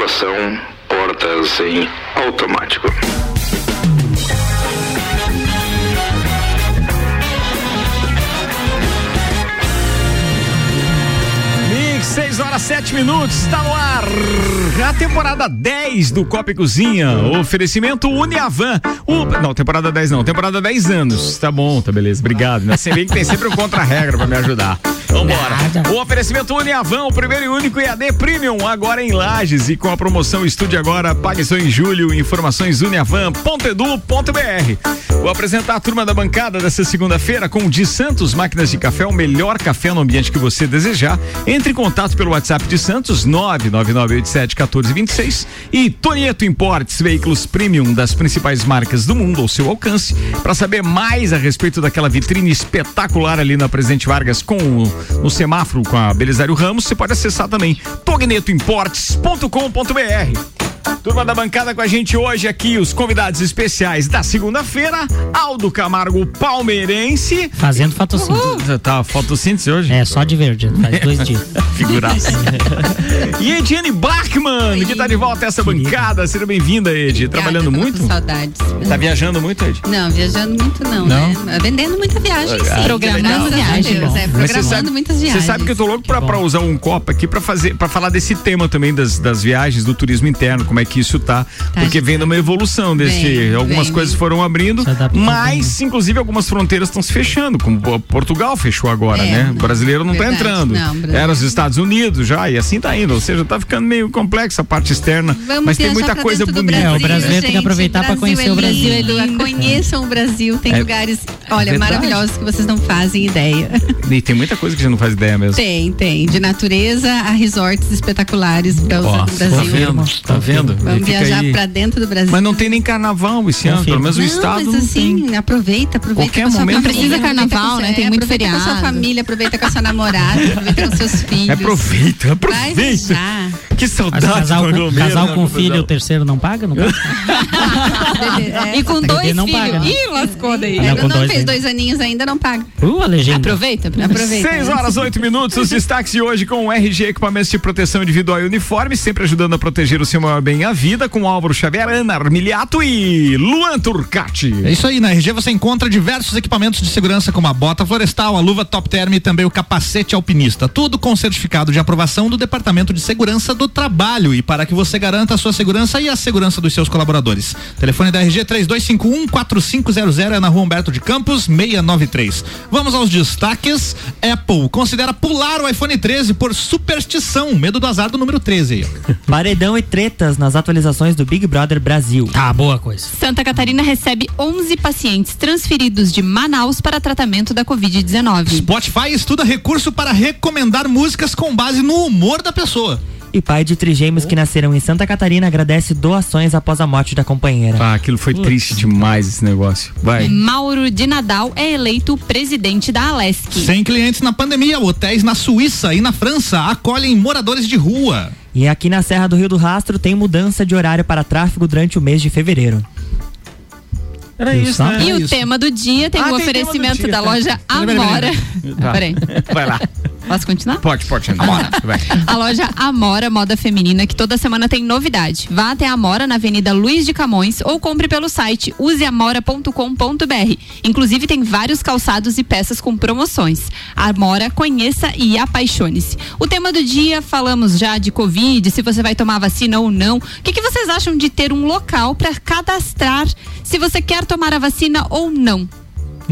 Tripulação, portas em automático. Mix, 6 horas 7 minutos, está no ar. A temporada 10 do Copa e Cozinha. Oferecimento Uniavan. O, não, temporada 10 não, temporada 10 anos. Tá bom, tá beleza. Obrigado. Né? Você vê que tem sempre um contra-regra pra me ajudar. Vambora. O oferecimento Uniavan, o primeiro e único EAD Premium, agora em Lages e com a promoção Estude Agora, pague só em julho. Informações uniavan.edu.br. Vou apresentar a turma da bancada dessa segunda-feira com o de Santos Máquinas de Café, o melhor café no ambiente que você desejar. Entre em contato pelo WhatsApp de Santos 999871426 e Tonieto Importes, veículos premium das principais marcas do mundo ao seu alcance. Para saber mais a respeito daquela vitrine espetacular ali na Presidente Vargas com o, no semáforo com a Belisário Ramos, você pode acessar também tognetoimportes.com.br. Turma da bancada com a gente hoje aqui, os convidados especiais da segunda-feira, Aldo Camargo Palmeirense. Fazendo fotossíntese. Uh, tá fotossíntese hoje? É, só de verde, faz dois dias. Figuraça. e Ediane Bachmann, Oi. que tá de volta a essa bancada. Seja bem-vinda, Ed. Trabalhando muito? Saudades. Tá viajando muito, Ed? Não, viajando muito não, não? né? Vendendo muita viagem, sim. Ah, programando viagem. Deus, é, programando sabe, muitas viagens. Você sabe que eu tô louco pra, pra, usar um copo aqui pra fazer, para falar desse tema também das, das viagens, do turismo interno, como é que isso tá. tá porque vem numa evolução desse. Vem, algumas vem, coisas foram abrindo, mas, inclusive, algumas fronteiras estão se fechando, como Portugal fechou agora, é, né? O brasileiro não verdade, tá entrando. Não, Era os Estados Unidos já, e assim tá indo. Ou seja, tá ficando meio complexa a parte externa. Vamos mas tem muita coisa bonita. Brasil, é, o brasileiro gente, tem que aproveitar para conhecer é o Brasil. Edu, conheçam o Brasil, tem é, lugares, olha, é maravilhosos que vocês não fazem ideia. E tem muita coisa que a gente não faz ideia mesmo. Tem, tem. De natureza a resorts espetaculares para no Brasil. Tá vendo? Tá vendo? Vamos viajar para dentro do Brasil. Mas não tem nem carnaval esse ano, pelo menos o estado. Mas assim, tem. aproveita, aproveita. Qualquer momento. Não precisa carnaval, né? Tem muito feriado. Aproveita com a sua família, aproveita com a sua namorada, aproveita com seus filhos. Aproveita, aproveita. Que saudade, casal, com, casal com filho, o terceiro não paga? Não paga? é, e com dois não filhos. Paga, né? Ih, lascou daí. Não, não dois, fez dois aninhos ainda, não paga. Uh, a legenda. Aproveita, aproveita. Seis horas, oito minutos, os destaques de hoje com o RG Equipamentos de Proteção Individual e Uniforme, sempre ajudando a proteger o seu maior bem a vida, com Álvaro Xavier, Ana Armiliato e Luan Turcati. É isso aí, na RG você encontra diversos equipamentos de segurança como a bota florestal, a luva top term e também o capacete alpinista, tudo com certificado de aprovação do Departamento de Segurança do Trabalho e para que você garanta a sua segurança e a segurança dos seus colaboradores. Telefone da RG 3251 4500 é na Rua Humberto de Campos 693. Vamos aos destaques. Apple considera pular o iPhone 13 por superstição, medo do azar do número 13 aí. Paredão e tretas nas atualizações do Big Brother Brasil. Ah, boa coisa. Santa Catarina recebe 11 pacientes transferidos de Manaus para tratamento da Covid-19. Spotify estuda recurso para recomendar músicas com base no humor da pessoa. E pai de trigêmeos oh. que nasceram em Santa Catarina agradece doações após a morte da companheira. Ah, aquilo foi Putz. triste demais esse negócio. Vai. Mauro de Nadal é eleito presidente da Alesc. Sem clientes na pandemia, hotéis na Suíça e na França acolhem moradores de rua. E aqui na Serra do Rio do Rastro tem mudança de horário para tráfego durante o mês de fevereiro. Era isso, né? E Era o isso. tema do dia tem ah, o oferecimento dia, da tá. loja Amora. Peraí. Vai lá. Posso continuar? Pode, pode. Amora. a loja Amora Moda Feminina, que toda semana tem novidade. Vá até a Amora na Avenida Luiz de Camões ou compre pelo site useamora.com.br. Inclusive tem vários calçados e peças com promoções. Amora, conheça e apaixone-se. O tema do dia, falamos já de Covid, se você vai tomar vacina ou não. O que, que vocês acham de ter um local para cadastrar se você quer tomar a vacina ou não?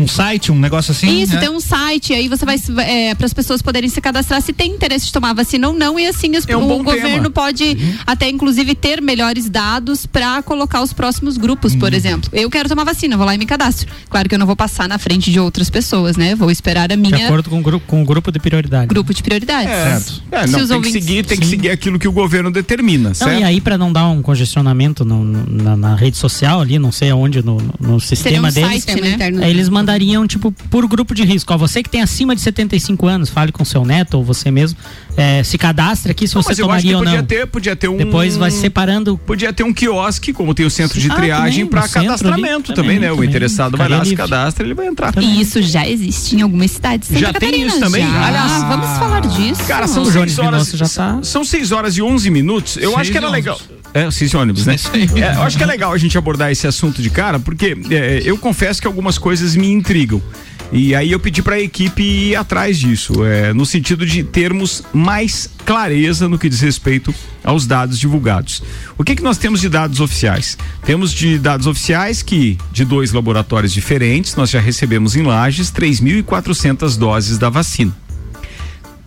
Um site, um negócio assim? Isso, né? tem um site, aí você vai é, para as pessoas poderem se cadastrar se tem interesse de tomar vacina ou não, e assim os, é um o governo tema. pode uhum. até inclusive ter melhores dados para colocar os próximos grupos, uhum. por exemplo. Eu quero tomar vacina, vou lá e me cadastro. Claro que eu não vou passar na frente de outras pessoas, né? Vou esperar a minha. De acordo com o grupo, com o grupo de prioridade. Grupo de prioridade. É, certo. É, não, tem ouvintes... que seguir, tem Sim. que seguir aquilo que o governo determina, não, certo? E aí para não dar um congestionamento no, no, na, na, rede social ali, não sei aonde, no, no sistema um deles, site, né? eles mandaram recomendariam, tipo, por grupo de risco. Ó, você que tem acima de 75 anos, fale com seu neto ou você mesmo, é, se cadastre aqui se não, você tomaria ou podia não. Ter, podia ter um. Depois vai separando. Podia ter um quiosque, como tem o centro de ah, triagem, para cadastramento também, também, né? Também. O interessado vai lá, se cadastra, ele vai entrar. E isso já existe em algumas cidades. já tem isso também? Já. Aliás, vamos falar disso. Cara, são seis horas. Já tá... São seis horas e onze minutos. Eu seis acho que era legal. É, seis ônibus, né? É, eu acho que é legal a gente abordar esse assunto de cara, porque é, eu confesso que algumas coisas me intrigam. E aí eu pedi para a equipe ir atrás disso, é, no sentido de termos mais clareza no que diz respeito aos dados divulgados. O que, que nós temos de dados oficiais? Temos de dados oficiais que, de dois laboratórios diferentes, nós já recebemos em Lages 3.400 doses da vacina.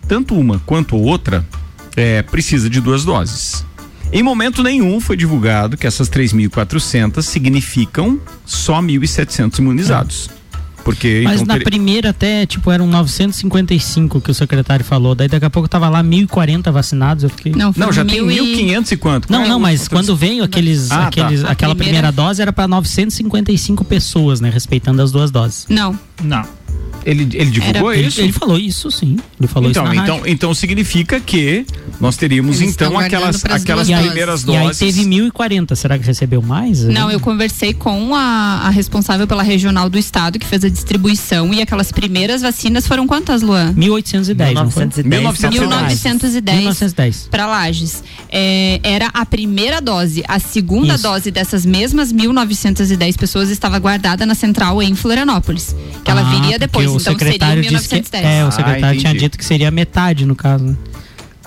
Tanto uma quanto outra é, precisa de duas doses. Em momento nenhum foi divulgado que essas 3.400 significam só 1.700 imunizados. É. Porque, Mas então, na ter... primeira até, tipo, eram 955 que o secretário falou. Daí daqui a pouco tava lá 1.040 vacinados. Eu fiquei. Não, não já tem 1.500 e quanto? Não, não, mas quando veio aqueles, ah, tá. aqueles, tá. aquela primeira... primeira dose era para 955 pessoas, né? Respeitando as duas doses. Não. Não. Ele, ele divulgou Era, isso? Ele, ele, falou isso, sim. Ele falou então, isso então, rádio. então significa que nós teríamos Eles então aquelas, aquelas primeiras doses. E aí teve 1.040. Será que recebeu mais? Não, eu conversei com a, a, responsável pela regional do estado que fez a distribuição e aquelas primeiras vacinas foram quantas, Luan? 1.810. 1910. 1910. 1910. Para Lages. É, era a primeira dose. A segunda isso. dose dessas mesmas 1.910 pessoas estava guardada na central em Florianópolis. Que ela ah, viria depois o então secretário seria 1910. Que, é, o secretário ah, tinha dito que seria metade no caso, né?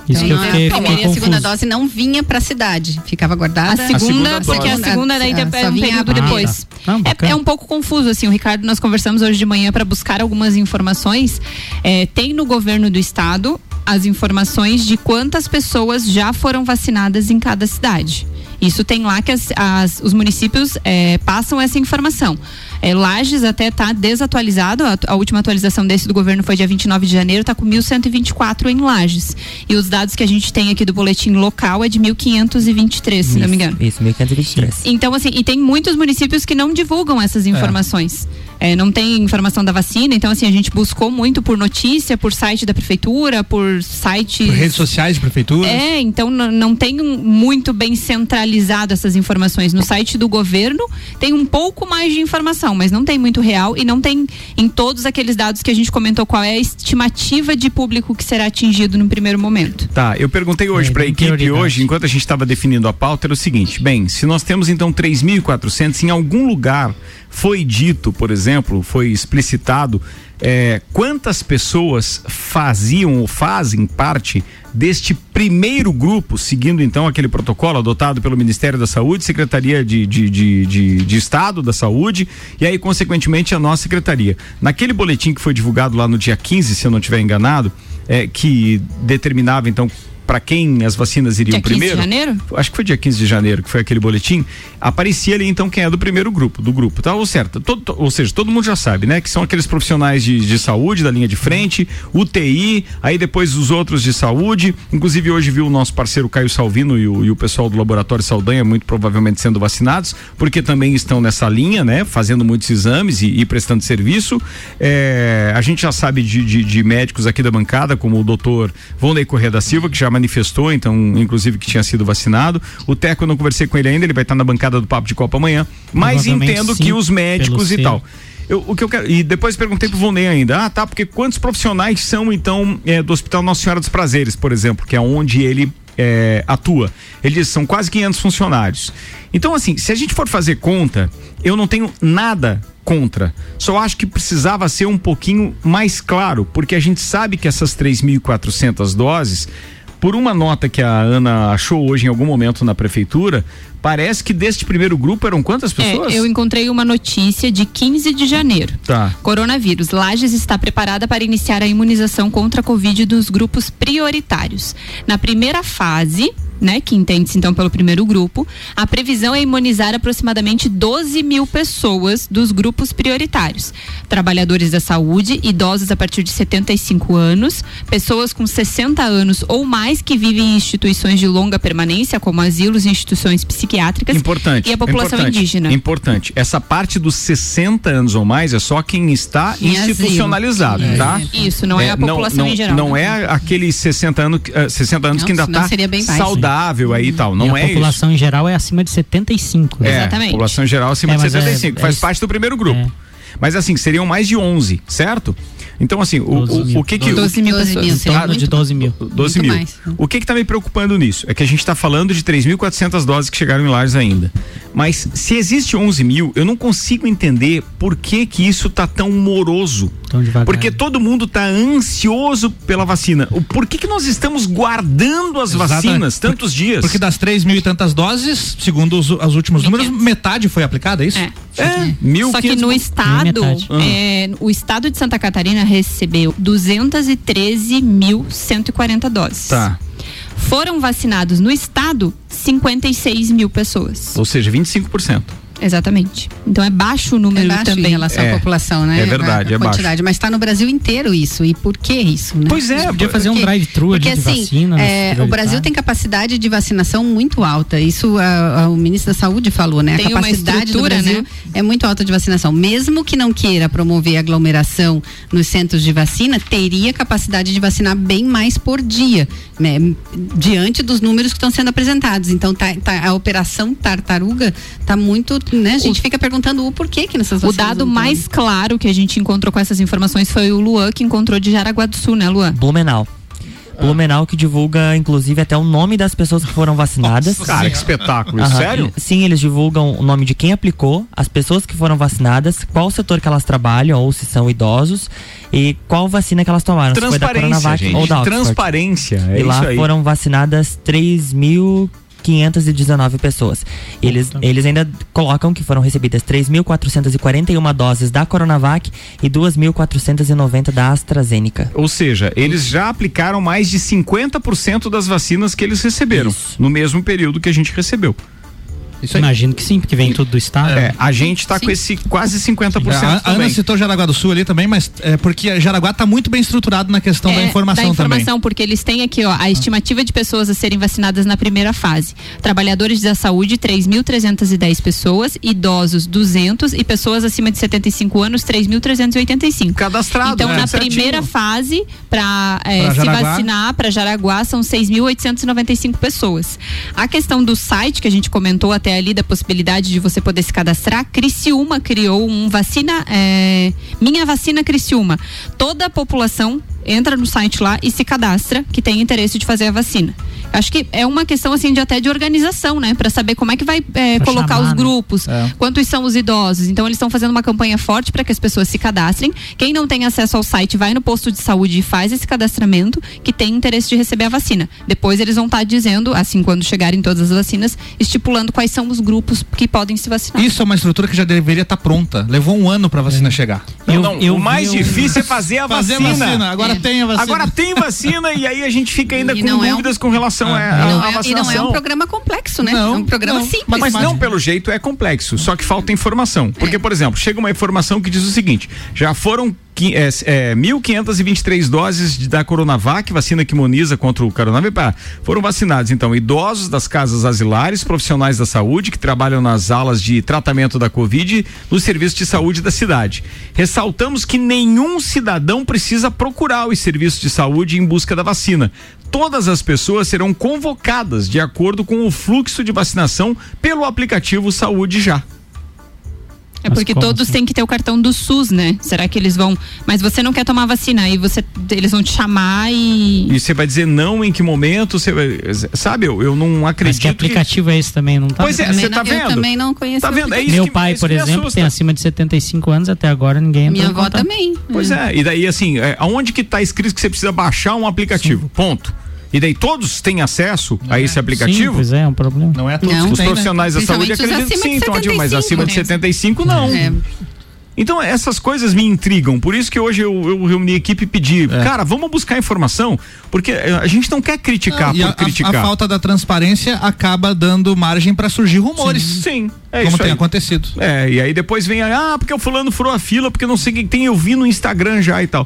Isso então, que eu fiquei, a primeira e a segunda dose não vinha para a cidade, ficava guardada. A segunda, a segunda porque a segunda daí é, é um período depois. Ah, tá. é, é, um pouco confuso assim. O Ricardo, nós conversamos hoje de manhã para buscar algumas informações. É, tem no governo do estado as informações de quantas pessoas já foram vacinadas em cada cidade. Isso tem lá que as, as, os municípios é, passam essa informação. É, Lages até está desatualizado, a, a, última atualização desse do governo foi dia 29 de janeiro, está com 1.124 em Lages. E os dados que a gente tem aqui do boletim local é de 1.523, se não me engano. Isso, 1.523. Então, assim, e tem muitos municípios que não divulgam essas informações. É. É, não tem informação da vacina, então assim, a gente buscou muito por notícia, por site da prefeitura, por sites. Por redes sociais de prefeitura? É, então não tem muito bem centralizado essas informações. No site do governo tem um pouco mais de informação, mas não tem muito real e não tem em todos aqueles dados que a gente comentou qual é a estimativa de público que será atingido no primeiro momento. Tá, eu perguntei hoje é, para a equipe hoje, enquanto a gente estava definindo a pauta, era o seguinte: bem, se nós temos então 3.400 em algum lugar foi dito, por exemplo, foi explicitado é, quantas pessoas faziam ou fazem parte deste primeiro grupo, seguindo então aquele protocolo adotado pelo Ministério da Saúde, Secretaria de, de, de, de, de Estado da Saúde e aí, consequentemente, a nossa secretaria. Naquele boletim que foi divulgado lá no dia 15, se eu não estiver enganado, é, que determinava então para quem as vacinas iriam dia primeiro. Dia 15 de janeiro? Acho que foi dia 15 de janeiro que foi aquele boletim. Aparecia ali então quem é do primeiro grupo, do grupo, tá? Ou certo, todo, ou seja, todo mundo já sabe, né? Que são aqueles profissionais de, de saúde da linha de frente, UTI, aí depois os outros de saúde. Inclusive hoje viu o nosso parceiro Caio Salvino e o, e o pessoal do laboratório Saldanha muito provavelmente sendo vacinados, porque também estão nessa linha, né? Fazendo muitos exames e, e prestando serviço. É, a gente já sabe de, de, de médicos aqui da bancada, como o doutor Vonley Corrêa da Silva, que já manifestou, então, inclusive que tinha sido vacinado. O Teco, eu não conversei com ele ainda, ele vai estar na bancada do Papo de Copa amanhã. Mas entendo sim, que os médicos e tal. Eu, o que eu quero, e depois perguntei pro Vonei ainda, ah, tá, porque quantos profissionais são, então, é, do Hospital Nossa Senhora dos Prazeres, por exemplo, que é onde ele é, atua. Ele diz são quase 500 funcionários. Então, assim, se a gente for fazer conta, eu não tenho nada contra. Só acho que precisava ser um pouquinho mais claro, porque a gente sabe que essas 3.400 doses por uma nota que a Ana achou hoje em algum momento na prefeitura, parece que deste primeiro grupo eram quantas é, pessoas? É, eu encontrei uma notícia de 15 de janeiro. Tá. Coronavírus. Lages está preparada para iniciar a imunização contra a Covid dos grupos prioritários. Na primeira fase, né, que entende-se então pelo primeiro grupo, a previsão é imunizar aproximadamente 12 mil pessoas dos grupos prioritários: trabalhadores da saúde, idosos a partir de 75 anos, pessoas com 60 anos ou mais que vivem em instituições de longa permanência, como asilos e instituições psiquiátricas. Importante. E a população importante, indígena. Importante. Essa parte dos 60 anos ou mais é só quem está em institucionalizado, asilo. tá? Isso, não é, é a população não, não, em geral. Não é aqueles 60 anos, uh, 60 anos não, que ainda está saudável aí e tal. Não e é A população isso. em geral é acima de 75. Né? É, Exatamente. A população em geral é acima é, de 75, é, faz é parte do primeiro grupo. É. Mas assim, seriam mais de 11, certo? Então, assim, o, o, o, que que. 12 mil pessoas. Em torno de 12 mil. 12 mil. Mais. O que que tá me preocupando nisso? É que a gente está falando de 3.400 doses que chegaram em lares ainda. Mas se existe 11 mil, eu não consigo entender por que que isso tá tão moroso. Tão devagar. Porque todo mundo tá ansioso pela vacina. Por que que nós estamos guardando as Exato. vacinas tantos dias? Porque das 3 mil e tantas doses, segundo os, os últimos números, metade foi aplicada, é isso? É. É, mil Só que no estado, é, o estado de Santa Catarina recebeu 213.140 doses. Tá. Foram vacinados no estado 56 mil pessoas. Ou seja, 25%. Exatamente. Então é baixo o número é baixo também. em relação é, à população, né? É verdade, a, a é quantidade. baixo. Mas está no Brasil inteiro isso. E por que isso? Né? Pois é, podia fazer porque, um drive-thru de assim, vacina. É, o Brasil tem capacidade de vacinação muito alta. Isso a, a, o ministro da Saúde falou, né? Tem a capacidade do Brasil né? é muito alta de vacinação. Mesmo que não queira promover aglomeração nos centros de vacina, teria capacidade de vacinar bem mais por dia, né? Diante dos números que estão sendo apresentados. Então tá, tá, a operação tartaruga está muito, né? A gente o, fica perguntando o porquê que nessas O dado mais claro que a gente encontrou com essas informações foi o Luan que encontrou de Jaraguá do Sul, né, Luan? Blumenau. Blumenau que divulga, inclusive, até o nome das pessoas que foram vacinadas. Nossa, cara, que espetáculo. Uhum. Sério? Sim, eles divulgam o nome de quem aplicou, as pessoas que foram vacinadas, qual setor que elas trabalham, ou se são idosos, e qual vacina que elas tomaram. Transparência, se foi da Coronavac gente. ou da Oxford. Transparência, é E lá foram vacinadas 3 mil 519 pessoas. Eles, eles ainda colocam que foram recebidas 3.441 doses da Coronavac e 2.490 da AstraZeneca. Ou seja, eles já aplicaram mais de 50% das vacinas que eles receberam Isso. no mesmo período que a gente recebeu. Imagino que sim, porque vem tudo do estado. É, a gente está com esse quase 50%. A, a Ana citou Jaraguá do Sul ali também, mas é porque Jaraguá está muito bem estruturado na questão é, da informação da informação, também. porque eles têm aqui ó, a estimativa de pessoas a serem vacinadas na primeira fase. Trabalhadores da saúde, 3.310 pessoas, idosos, 200 e pessoas acima de 75 anos, 3.385. Cadastrado, Então, né? na Certinho. primeira fase, para é, se vacinar para Jaraguá, são 6.895 pessoas. A questão do site que a gente comentou até ali da possibilidade de você poder se cadastrar, Criciúma criou um vacina, é, Minha Vacina Criciúma. Toda a população entra no site lá e se cadastra que tem interesse de fazer a vacina. Acho que é uma questão assim de até de organização, né, para saber como é que vai é, colocar chamar, os né? grupos, né? é. quantos são os idosos. Então eles estão fazendo uma campanha forte para que as pessoas se cadastrem. Quem não tem acesso ao site vai no posto de saúde e faz esse cadastramento que tem interesse de receber a vacina. Depois eles vão estar tá dizendo, assim quando chegarem todas as vacinas, estipulando quais são os grupos que podem se vacinar. Isso é uma estrutura que já deveria estar tá pronta. Levou um ano para a vacina é. chegar. Eu, não, eu, o mais eu, difícil é fazer a fazer vacina. vacina. Agora é. tem a vacina. Agora tem vacina e aí a gente fica ainda e com dúvidas é um... com relação ah. a, a, a vacinação. E não é um programa complexo, né? Não, é um programa não. simples. Mas, mas não pelo jeito é complexo, só que falta informação. Porque, por exemplo, chega uma informação que diz o seguinte: já foram é, é, 1.523 doses da Coronavac, vacina que imuniza contra o coronavírus. Foram vacinados, então, idosos das casas asilares, profissionais da saúde que trabalham nas alas de tratamento da Covid no serviço de saúde da cidade. Ressaltamos que nenhum cidadão precisa procurar os serviços de saúde em busca da vacina. Todas as pessoas serão convocadas de acordo com o fluxo de vacinação pelo aplicativo Saúde Já. É porque todos assim? têm que ter o cartão do SUS, né? Será que eles vão. Mas você não quer tomar vacina, aí você eles vão te chamar e. E você vai dizer não em que momento? Você. Sabe, eu, eu não acredito. Mas que aplicativo que... é esse também? Não tá Pois é, você tá vendo? Eu também não conheço. Tá vendo? É isso Meu pai, por exemplo, tem acima de 75 anos, até agora ninguém Minha avó também. Pois é. é, e daí assim, é, aonde que tá escrito que você precisa baixar um aplicativo? Sim. Ponto. E daí todos têm acesso não a esse é. aplicativo? Sim, pois é, é um problema. Não é todos. Não, os tem, né? profissionais né? da saúde acredito que sim, então, mas acima né? de 75 não. É. Então essas coisas me intrigam, por isso que hoje eu, eu reuni a equipe e pedi, É. cara, vamos buscar informação, porque eh, a gente não quer criticar E por a, a- criticar. a falta da transparência acaba dando margem para surgir rumores. Sim, é como tem aí. acontecido. É, e aí depois vem, ah, porque o fulano furou a fila, porque não sei o que tem, eu vi no Instagram já e tal.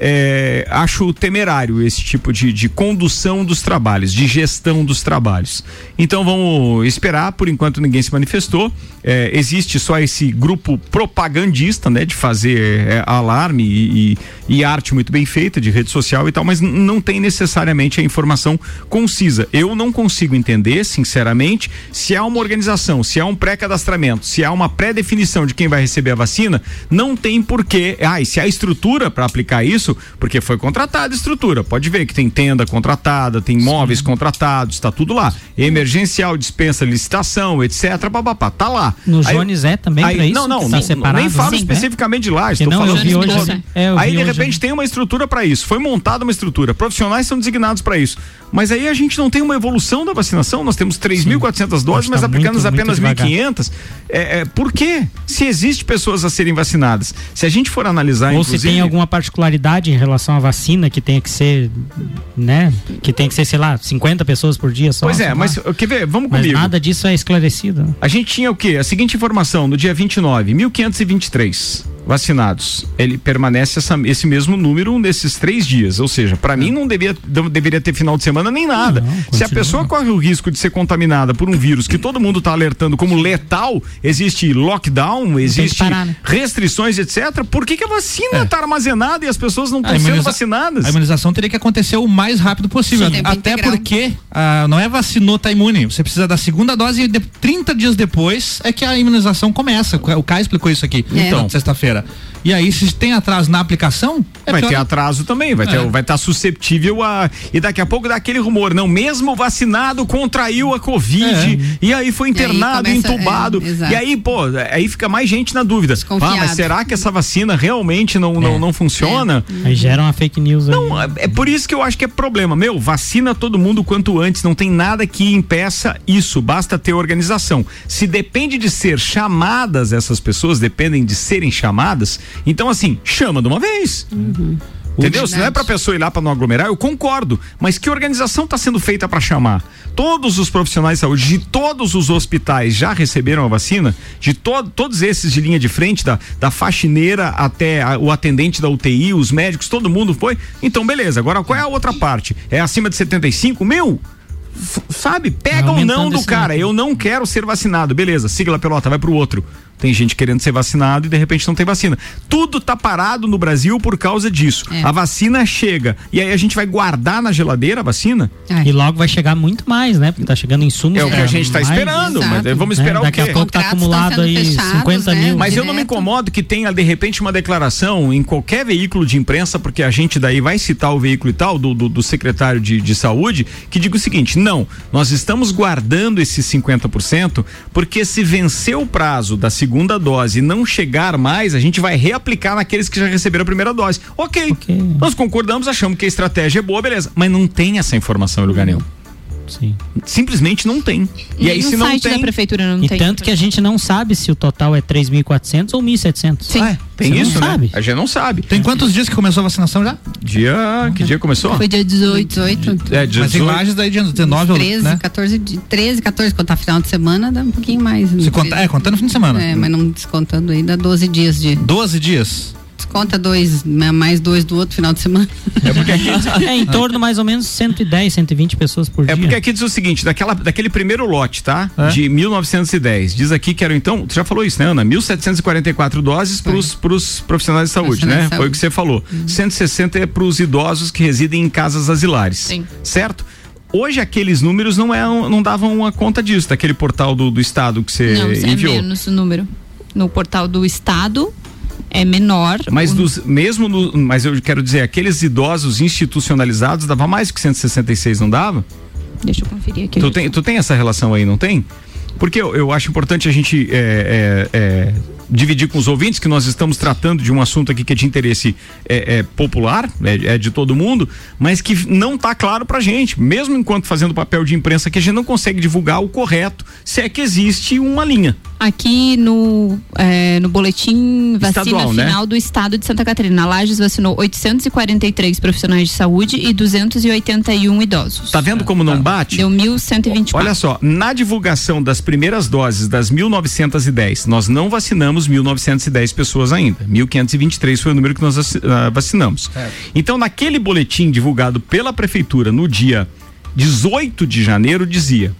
É, acho temerário esse tipo de, de condução dos trabalhos, de gestão dos trabalhos. Então vamos esperar, por enquanto ninguém se manifestou. É, existe só esse grupo propagandista, né, de fazer é, alarme e, e- e arte muito bem feita de rede social e tal, mas não tem necessariamente a informação concisa. Eu não consigo entender, sinceramente, se há uma organização, se há um pré-cadastramento, se há uma pré-definição de quem vai receber a vacina, não tem porquê. Ah, e se há estrutura para aplicar isso, porque foi contratada estrutura. Pode ver que tem tenda contratada, tem móveis contratados, está tudo lá. Emergencial, dispensa, licitação, etc. Papapá, tá lá. No Aí- Jones é também aí- pra isso? Não, não, não, tá separado, nem falo né? especificamente de lá, estou não, eu falando vi de hoje? É, eu Aí vi de hoje, repente tem uma estrutura para isso, foi montada uma estrutura, profissionais são designados para isso. Mas aí a gente não tem uma evolução da vacinação, nós temos 3.400 doses, mas que tá aplicamos muito, apenas devagar. 1.500. É, é, por quê? Se existe pessoas a serem vacinadas, se a gente for analisar, Ou se tem alguma particularidade em relação à vacina que tenha que ser, né? Que tem que ser, sei lá, 50 pessoas por dia só. Pois é, mas quer ver? Vamos Mas comigo. nada disso é esclarecido. A gente tinha o quê? A seguinte informação, no dia 29, 1523 vacinados. Ele permanece essa- esse mesmo número nesses três dias. Ou seja, para mim não devia, não deveria ter final de semana nem nada. Não, Se a pessoa corre o risco de ser contaminada por um vírus que todo mundo está alertando como letal, existe lockdown, existe parar, né? restrições, etc. Por que, que a vacina está armazenada e as pessoas não estão sendo imuniza- vacinadas? A imunização teria que acontecer o mais rápido possível. Sim, Até integral. porque ah, não é vacinou, tá imune. Você precisa da segunda dose e de, 30 dias depois é que a imunização começa. O Caio explicou isso aqui. É. Então, sexta-feira. E aí, se tem atraso na aplicação, é vai pior- ter atraso também, vai É. ter, vai estar susceptível a e daqui a pouco dá aquele rumor, não, mesmo vacinado contraiu a covid É. e aí foi internado, começa- entubado é, e aí pô, aí fica mais gente na dúvida. Ah, mas será que essa vacina realmente não não, É. não funciona? Aí gera uma fake news aí. Não, é- é por isso que eu acho que é problema. Meu, vacina todo mundo quanto antes, não tem nada que impeça isso, basta ter organização. Se depende de ser chamadas, essas pessoas dependem de serem chamadas, então assim, chama de uma vez. Entendeu? Se não é pra pessoa ir lá pra não aglomerar, eu concordo. Mas que organização está sendo feita para chamar? Todos os profissionais de saúde de todos os hospitais já receberam a vacina? De to todos esses de linha de frente, da, da faxineira até a- o atendente da UTI, os médicos, todo mundo foi? Então, beleza. Agora, qual é a outra parte? É acima de 75? Meu! Sabe, pega ou aumentando não do cara. Eu não quero ser vacinado. Beleza, sigla a pelota, vai pro outro. Tem gente querendo ser vacinado e de repente não tem vacina. Tudo tá parado no Brasil por causa disso. É. A vacina chega e aí a gente vai guardar na geladeira a vacina? Ai. E logo vai chegar muito mais, né? Porque tá chegando insumos. É o que a gente tá mais, esperando, exato. mas vamos né? esperar Daqui o quê? a pouco tá acumulado aí fechados, 50 né? mil. Mas eu não me direto. incomodo que tenha de repente uma declaração em qualquer veículo de imprensa, porque a gente daí vai citar o veículo e tal, do, do, do secretário de, de saúde, que diga o seguinte: não, nós estamos guardando esses 50%, porque se vencer o prazo da segunda dose e não chegar mais, a gente vai reaplicar naqueles que já receberam a primeira dose. Ok. Ok. Nós concordamos, achamos que a estratégia é boa, beleza. Mas não tem essa informação em lugar nenhum. Sim. Simplesmente não tem. E aí, Nem se não tem. da prefeitura não E tem. tanto que a gente não sabe se o total é 3.400 ou 1.700. Sim. Ah, é, tem Você não isso, né? sabe. A gente não sabe. Tem quantos dias que começou a vacinação já? Dia. Que dia começou? Foi dia 18. 18 É, dia Mas em 18. Lages daí dia 19, 13, né? 14, de- 13, 14, quando tá final de semana, dá um pouquinho mais. Se conta, é, contando fim de semana. É, mas não descontando aí, dá 12 dias de. 12 dias. Desconta dois, né, mais dois do outro final de semana. É porque aqui, É em torno mais ou menos 110, 120 pessoas por é dia. porque aqui diz o seguinte, daquela, daquele primeiro lote, tá? É? De 1910. Diz aqui que eram então, tu já falou isso, né, Ana? 1744 doses pros, pros profissionais de saúde, Profissionais né? de Foi o saúde. que você falou. 160 é pros idosos que residem em casas asilares. Sim. Certo? Hoje aqueles números não, é, não davam uma conta disso, daquele portal do, do estado que você Não, é enviou. menos o número. No portal do Estado é menor. Mas o- dos, mesmo no, mas eu quero dizer, aqueles idosos institucionalizados dava mais que 166, não dava? Deixa eu conferir aqui. Tu tem, tu tem essa relação aí, não tem? Porque eu, eu acho importante a gente é, é, é, dividir com os ouvintes que nós estamos tratando de um assunto aqui que é de interesse é, é, popular, é, é de todo mundo, mas que não está claro pra gente, mesmo enquanto fazendo papel de imprensa, que a gente não consegue divulgar o correto, se é que existe uma linha. Aqui no, é, no boletim vacina Estadual, né? final do estado de Santa Catarina, Lages vacinou 843 profissionais de saúde e 281 idosos. Tá vendo como não bate? Deu 1.124. Olha só, na divulgação das primeiras doses das 1910, nós não vacinamos 1910 pessoas ainda. 1523 foi o número que nós ah, vacinamos. Então, naquele boletim divulgado pela prefeitura no dia 18 de janeiro dizia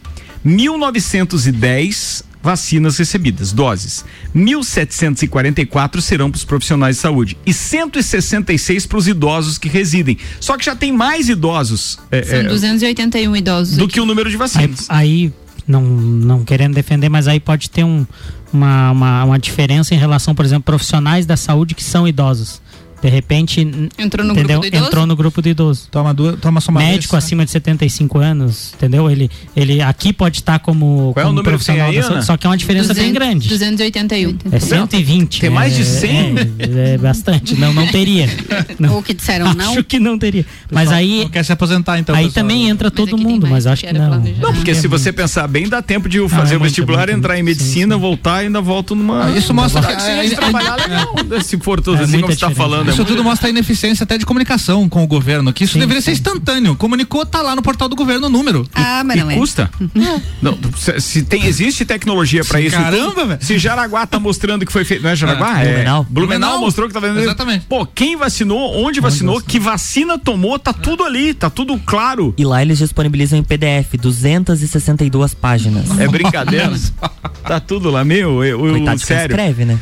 1910 vacinas recebidas, doses. 1.744 serão para os profissionais de saúde e 166 para os idosos que residem. Só que já tem mais idosos é, São é, 281 idosos. do aqui. que o número de Aí, vacinas. aí, não, não querendo defender, mas aí pode ter um, uma, uma, uma diferença em relação, por exemplo, profissionais da saúde que são idosos. De repente, Entrou no entendeu? grupo do idoso? Entrou no grupo do idoso. Toma, duas, toma só uma Médico vez, né? acima de 75 anos, entendeu? Ele, ele aqui pode estar como, Qual é o como que tem profissional aí, da só que é uma diferença bem 200, grande. 281. É 120. Tem né? mais de 100? É, é bastante. Não, não teria. Não, Ou que disseram não. acho que não teria. Mas Pessoal aí, Não quer se aposentar, então. aí pessoal. também entra Mas todo mundo, mas acho que não. planejado. Não, porque É se você pensar bem, dá tempo de fazer é o muito, vestibular, muito, entrar em medicina, Sim, sim. voltar e ainda volto numa. Ah, isso mostra que- é- trabalhar legal. Se for tudo É assim como você está falando. Isso muito- tudo mostra a ineficiência até de comunicação com o governo, que isso Sim, deveria ser sim. instantâneo. Comunicou, tá lá no portal do governo o número. Ah, mas e não é. custa? Não, se, se tem, existe tecnologia pra isso. Caramba, velho. Se Jaraguá tá mostrando que foi feito. Não é Jaraguá? Ah, é. Blumenau. Blumenau mostrou que tá vendo. Exatamente. Pô, quem vacinou, onde vacinou, que vacina tomou, tá tudo ali, tá tudo claro. E lá eles disponibilizam em PDF 262 páginas. É brincadeira. tá tudo lá, meu. Eu, eu- Coitado sério. escreve, né?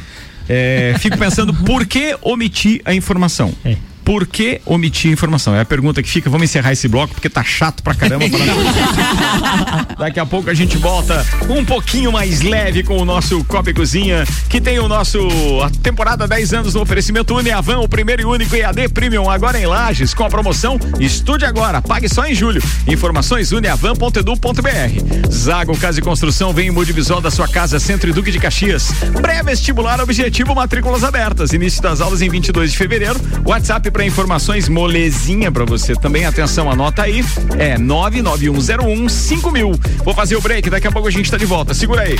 É, fico pensando por que omitir a informação? É. Por que omitir a informação? É a pergunta que fica. Vamos encerrar esse bloco porque tá chato pra caramba. Daqui a pouco a gente volta um pouquinho mais leve com o nosso Copa e Cozinha, que tem o nosso a temporada 10 anos no oferecimento Uniavan, o primeiro e único EAD Premium agora em Lages com a promoção Estude agora, pague só em julho. Informações uniavan.edu.br. Zago Casa e Construção vem em Muldivisol da sua casa, Centro e Duque de Caxias. Pré-vestibular objetivo matrículas abertas. Início das aulas em 22 de fevereiro. WhatsApp para informações molezinha para você também. Atenção, anota aí. É 991015000. Vou fazer o break, daqui a pouco a gente tá de volta. Segura aí.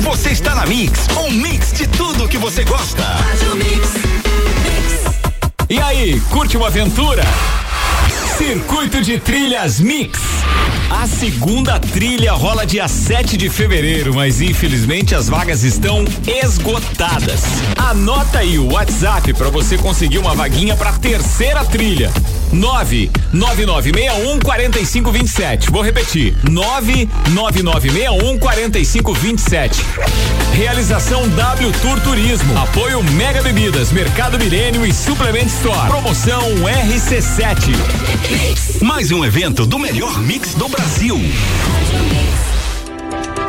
Você está na Mix, um mix de tudo que você gosta. E aí, curte uma aventura? Circuito de Trilhas Mix. A segunda trilha rola dia 7 de fevereiro, mas infelizmente as vagas estão esgotadas. Anota aí o WhatsApp para você conseguir uma vaguinha para terceira trilha. 99961 4527. Vou repetir. 99961 4527. Realização W Tour Turismo. Apoio Mega Bebidas, Mercado Milênio e Suplement Store. Promoção RC7. Mais um evento do melhor mix do Brasil.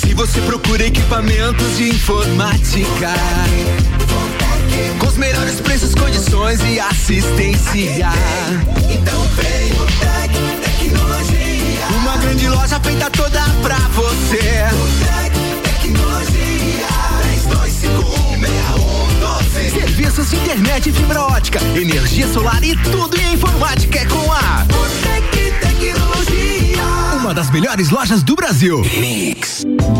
Se você procura equipamentos de informática com os melhores preços, condições e assistência, então vem o Tec Tecnologia. Uma grande loja feita toda pra você. O Tec Tecnologia 32516112. Serviços de internet fibra ótica, energia solar e tudo em informática é melhores lojas do Brasil.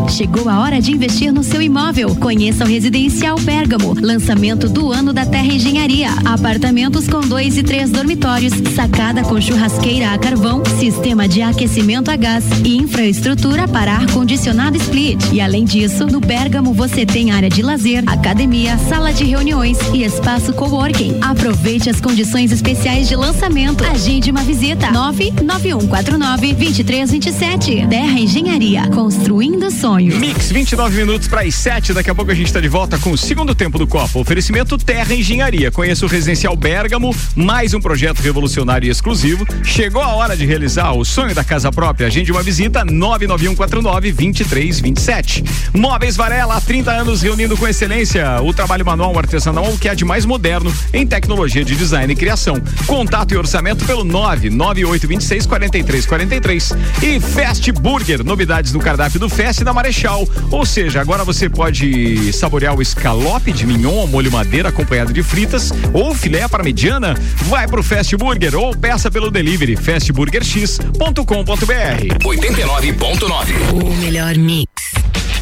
Chegou a hora de investir no seu imóvel. Conheça o Residencial Bergamo. Lançamento do ano da Terra Engenharia. Apartamentos com dois e três dormitórios, sacada com churrasqueira a carvão, sistema de aquecimento a gás e infraestrutura para ar-condicionado split. E além disso, no Bergamo você tem área de lazer, academia, sala de reuniões e espaço coworking. Aproveite as condições especiais de lançamento. Agende uma visita. 99149 2327. Terra Engenharia. Construindo sonhos. Mix, 29 minutos para as 7. Daqui a pouco a gente está de volta com o segundo tempo do Copa. Oferecimento Terra Engenharia. Conheça o Residencial Bergamo, mais um projeto revolucionário e exclusivo. Chegou a hora de realizar o sonho da casa própria. Agende uma visita 99149 2327. Móveis Varela, há 30 anos reunindo com excelência o trabalho manual artesanal que é de mais moderno em tecnologia de design e criação. Contato e orçamento pelo 99826 4343. E Fast Burger, novidades no cardápio do Fest da Marechal. Ou seja, agora você pode saborear o escalope de mignon ao molho madeira acompanhado de fritas ou filé para mediana. Vai pro Fast Burger ou peça pelo delivery fastburgerx.com.br. 89.9. O melhor mix.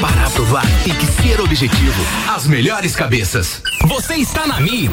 Para aprovar, tem que ser objetivo. As melhores cabeças. Você está na Mix.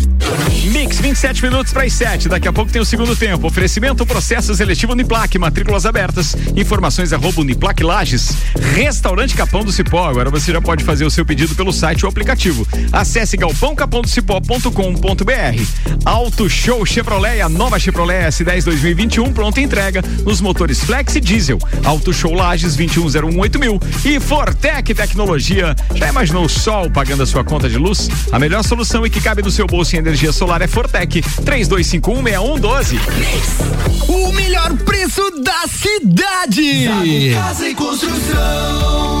Mix, 27 minutos para as 7. Daqui a pouco tem o segundo tempo. Oferecimento processo seletivo Uniplaque, matrículas abertas. Informações arroba Uniplaque Lages. Restaurante Capão do Cipó. Agora você já pode fazer o seu pedido pelo site ou aplicativo. Acesse galpãocapondocipó.com.br. Auto Show Chevrolet, a nova Chevrolet S10 2021, pronta entrega nos motores Flex e Diesel. Auto Show Lages 21018000 mil. E Fortec Tecnologia. Já imaginou o sol pagando a sua conta de luz? A melhor solução e que cabe no seu bolso em energia solar é Fortec. 32516112. O melhor preço da cidade. Casa e Construção.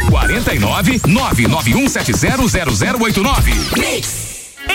49 991700089.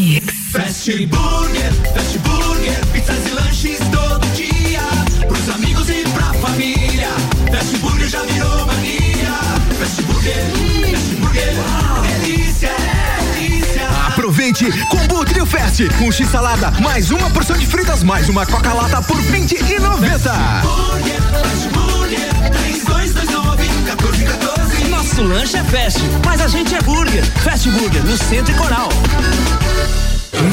Fast Burger, Fast Burger, pizzas e lanches todo dia. Pros amigos e pra família. Fast Burger já virou mania. Fast Burger, Fast Burger, delícia, delícia. Aproveite Combo Trio Fest com X salada, mais uma porção de fritas, mais uma coca lata por 20 e 90. Burger, Fast Burger, 3229 1414. Nas Nosso lanche é fast, mas a gente é burger. Fast Burger, no Centro e Coral.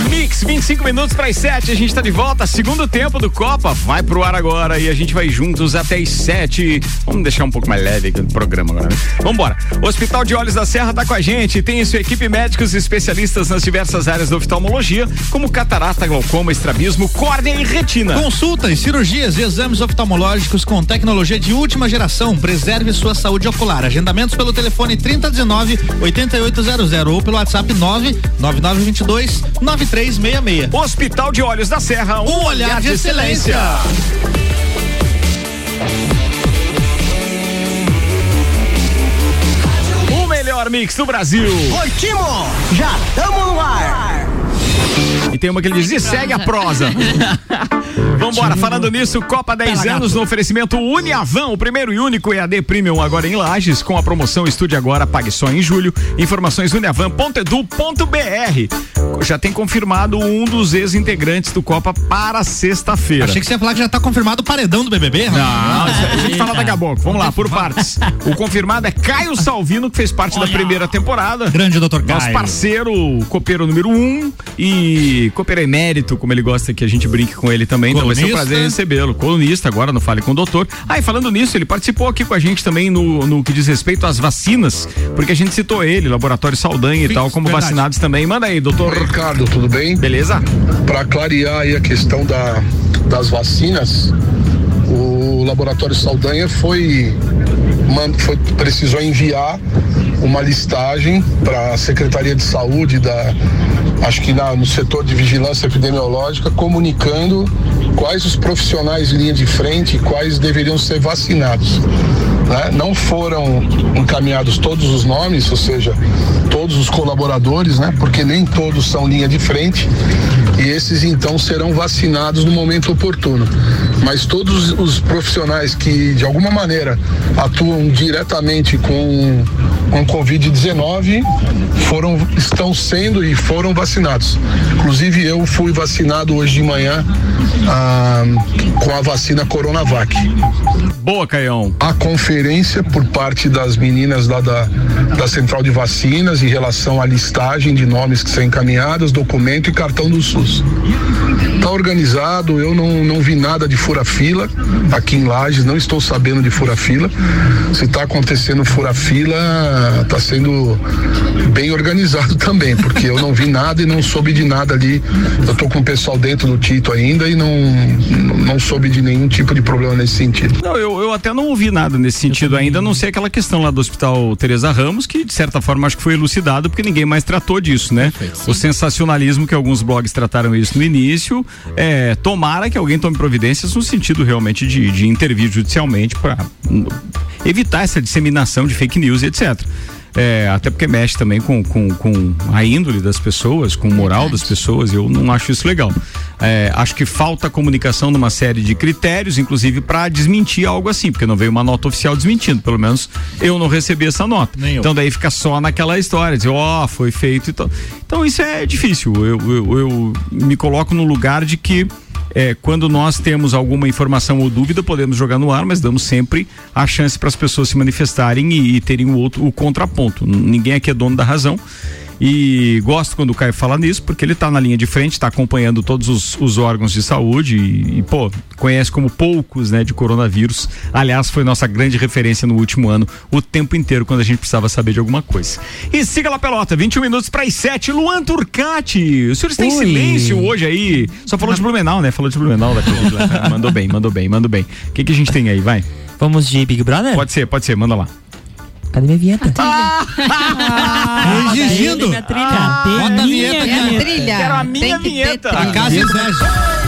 Mix, 25 minutos para as 7, a gente está de volta. Segundo tempo do Copa vai pro ar agora e a gente vai juntos até as 7. Vamos deixar um pouco mais leve aqui no programa agora. Né? Vambora. O Hospital de Olhos da Serra tá com a gente. Tem sua equipe médicos e especialistas nas diversas áreas da oftalmologia, como catarata, glaucoma, estrabismo, córnea e retina. Consultas, cirurgias e exames oftalmológicos com tecnologia de última geração. Preserve sua saúde ocular. Agendamentos pelo telefone 3019 8800 ou pelo WhatsApp 99922 9366. Hospital de Olhos da Serra, um, Um olhar de excelência. O melhor mix do Brasil. Oi, Timo! Já tamo no ar! E tem uma que ele diz: e segue a prosa. Vambora, falando nisso, Copa 10 anos no oferecimento Uniavan, o primeiro e único EAD Premium agora em Lages, com a promoção Estude Agora, pague só em julho. Informações uniavan.edu.br. Já tem confirmado um dos ex-integrantes do Copa para sexta-feira. Achei que você ia falar que já tá confirmado o paredão do BBB. Não, isso a gente fala daqui a pouco. Vamos lá, por partes. O confirmado é Caio Salvino, que fez parte da primeira temporada. Grande doutor Nosso Caio. parceiro, copeiro número um e copeiro emérito, como ele gosta que a gente brinque com ele também. Então vai ser um Colunista. prazer recebê-lo. Colunista agora, não fale com o doutor. Ah, e falando nisso, ele participou aqui com a gente também no, no que diz respeito às vacinas, porque a gente citou ele, Laboratório Saldanha e tal, como verdade. vacinados também. Manda aí, doutor. Ricardo, tudo bem? Beleza? Para clarear aí a questão da, das vacinas, o Laboratório Saldanha foi, foi precisou enviar uma listagem para a Secretaria de Saúde da acho que na- no setor de vigilância epidemiológica comunicando quais os profissionais linha de frente e quais deveriam ser vacinados. né? Não foram encaminhados todos os nomes, ou seja, todos os colaboradores, né? Porque nem todos são linha de frente e esses então serão vacinados no momento oportuno. Mas todos os profissionais que de alguma maneira atuam diretamente com com Covid-19 foram estão sendo e foram vacinados. Inclusive eu fui vacinado hoje de manhã ah, com a vacina Coronavac. Boa, Caião. A conferência por parte das meninas lá da, da Central de Vacinas em relação à listagem de nomes que são encaminhadas, documento e cartão do SUS. Tá organizado, eu não, não vi nada de fura-fila aqui em Lages, não estou sabendo de fura-fila. Se está acontecendo fura-fila, está sendo bem organizado também, porque eu não vi nada e não soube de nada ali. Eu tô com o pessoal dentro do Tito ainda e não, não, soube de nenhum tipo de problema nesse sentido. Não, eu, eu até não ouvi nada nesse sentido ainda, a não ser aquela questão lá do Hospital Teresa Ramos, que de certa forma acho que foi elucidado, porque ninguém mais tratou disso, né? O sensacionalismo que alguns blogs trataram isso no início, é, tomara que alguém tome providências no sentido realmente de, de intervir judicialmente para evitar essa disseminação de fake news e etc. É, até porque mexe também com, com, com a índole das pessoas, com o moral das pessoas, eu não acho isso legal. É, acho que falta comunicação numa série de critérios, inclusive para desmentir algo assim, porque não veio uma nota oficial desmentindo, pelo menos eu não recebi essa nota. Então daí fica só naquela história, dizer, ó, foi feito e tal. Então isso é difícil. Eu, eu, eu me coloco no lugar de que é, quando nós temos alguma informação ou dúvida, podemos jogar no ar, mas damos sempre a chance para as pessoas se manifestarem e, e terem o outro o contraponto. Ninguém aqui é dono da razão. E gosto quando o Caio fala nisso, porque ele está na linha de frente, está acompanhando todos os, os órgãos de saúde e, e, pô, conhece como poucos, né, de coronavírus. Aliás, foi nossa grande referência no último ano, o tempo inteiro, quando a gente precisava saber de alguma coisa. E siga lá, Pelota, 21 minutos para as 7. Luan Turcati, os senhores têm silêncio hoje aí? Só falou de Blumenau, né? Falou de Blumenau da mandou bem, mandou bem, mandou bem. O que, que a gente tem aí? Vai. Vamos de Big Brother? Pode ser, pode ser, manda lá. Cadê minha vinheta? Ah, exigindo. Minha trilha. Bota a minha vinheta É a aqui. trilha. Quero a minha Tem que ter vinheta. trilha. A casa inveja.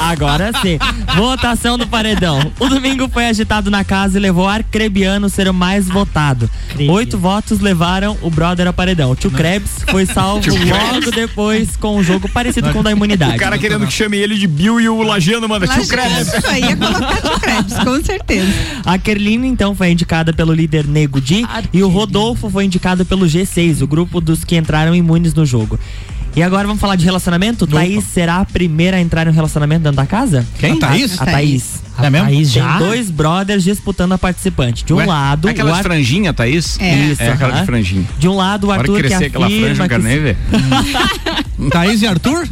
Agora sim. Votação do paredão. O domingo foi agitado na casa e levou Arcrebiano a ser o mais votado. Oito votos levaram o brother ao paredão. O tio Krebs foi salvo logo depois com um jogo parecido com o da imunidade. O cara querendo que chame ele de Bill e o Lagiano manda tio Krebs. Isso aí ia colocar tio Krebs, com certeza. A Kerline, então, foi indicada pelo líder Nego Di e o Rodolfo foi indicado pelo G6, o grupo dos que entraram imunes no jogo. E agora vamos falar de relacionamento? Thaís será a primeira a entrar em um relacionamento dentro da casa? Quem? A Thaís? A, Thaís. É mesmo? Thaís Tem já? dois brothers disputando a participante. De um Ué, lado, Aquelas o Ar- franjinhas, Thaís? Isso, É aquela de franjinha. De um lado, o A que Arthur que crescer aquela franja, não quero que nem ver. Thaís e Arthur?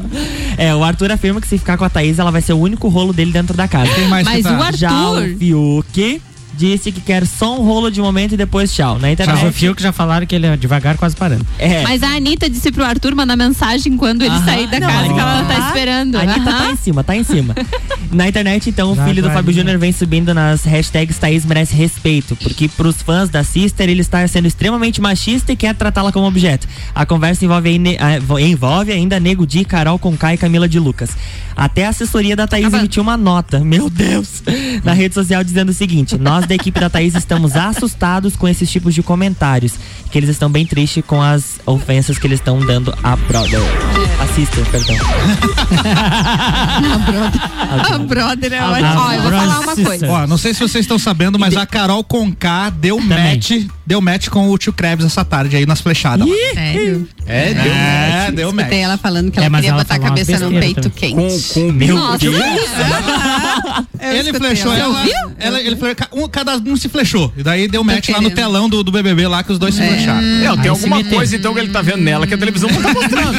É, o Arthur afirma que se ficar com a Thaís, ela vai ser o único rolo dele dentro da casa. Quem mais Mas que tá? o Arthur- Já o Fiuk disse que quer só um rolo de momento e depois tchau. Na internet. Mas o Fiuk já falaram que ele é devagar, quase parando. É. Mas a Anitta disse pro Arthur mandar mensagem quando ele Aham. sair da Não, casa que ela tá tá- esperando. A Anitta Aham. tá em cima, tá em cima. Na internet, então, o Já filho do Fábio? Júnior vem subindo nas hashtags Thaís merece respeito, porque pros fãs da Sister ele está sendo extremamente machista e quer tratá-la como objeto. A conversa envolve, envolve ainda Nego Di, Carol Conká e Camila de Lucas. Até a assessoria da Thaís emitiu uma nota, meu Deus, na rede social dizendo o seguinte: Nós da equipe da Thaís estamos assustados com esses tipos de comentários, que eles estão bem tristes com as ofensas que eles estão dando a brother. A Sister, perdão. A brother é Ah, ótima. Ó, eu vou falar uma coisa. Ó, não sei se vocês estão sabendo, mas a Carol Conká deu match, deu match com o tio Krebs essa tarde aí nas flechadas. lá. Sério? É, deu match. deu match. Escutei ela falando que É, ela mas queria ela botar a cabeça no peito também. quente. Com, com meu Nossa. Deus. Eu Ele flechou ela. ela, ela ele flechou, um, cada um se flechou. E daí deu match lá no telão do, do BBB lá que os dois se flecharam. Não, tem Aí alguma coisa então que ele tá vendo nela que a televisão não tá mostrando.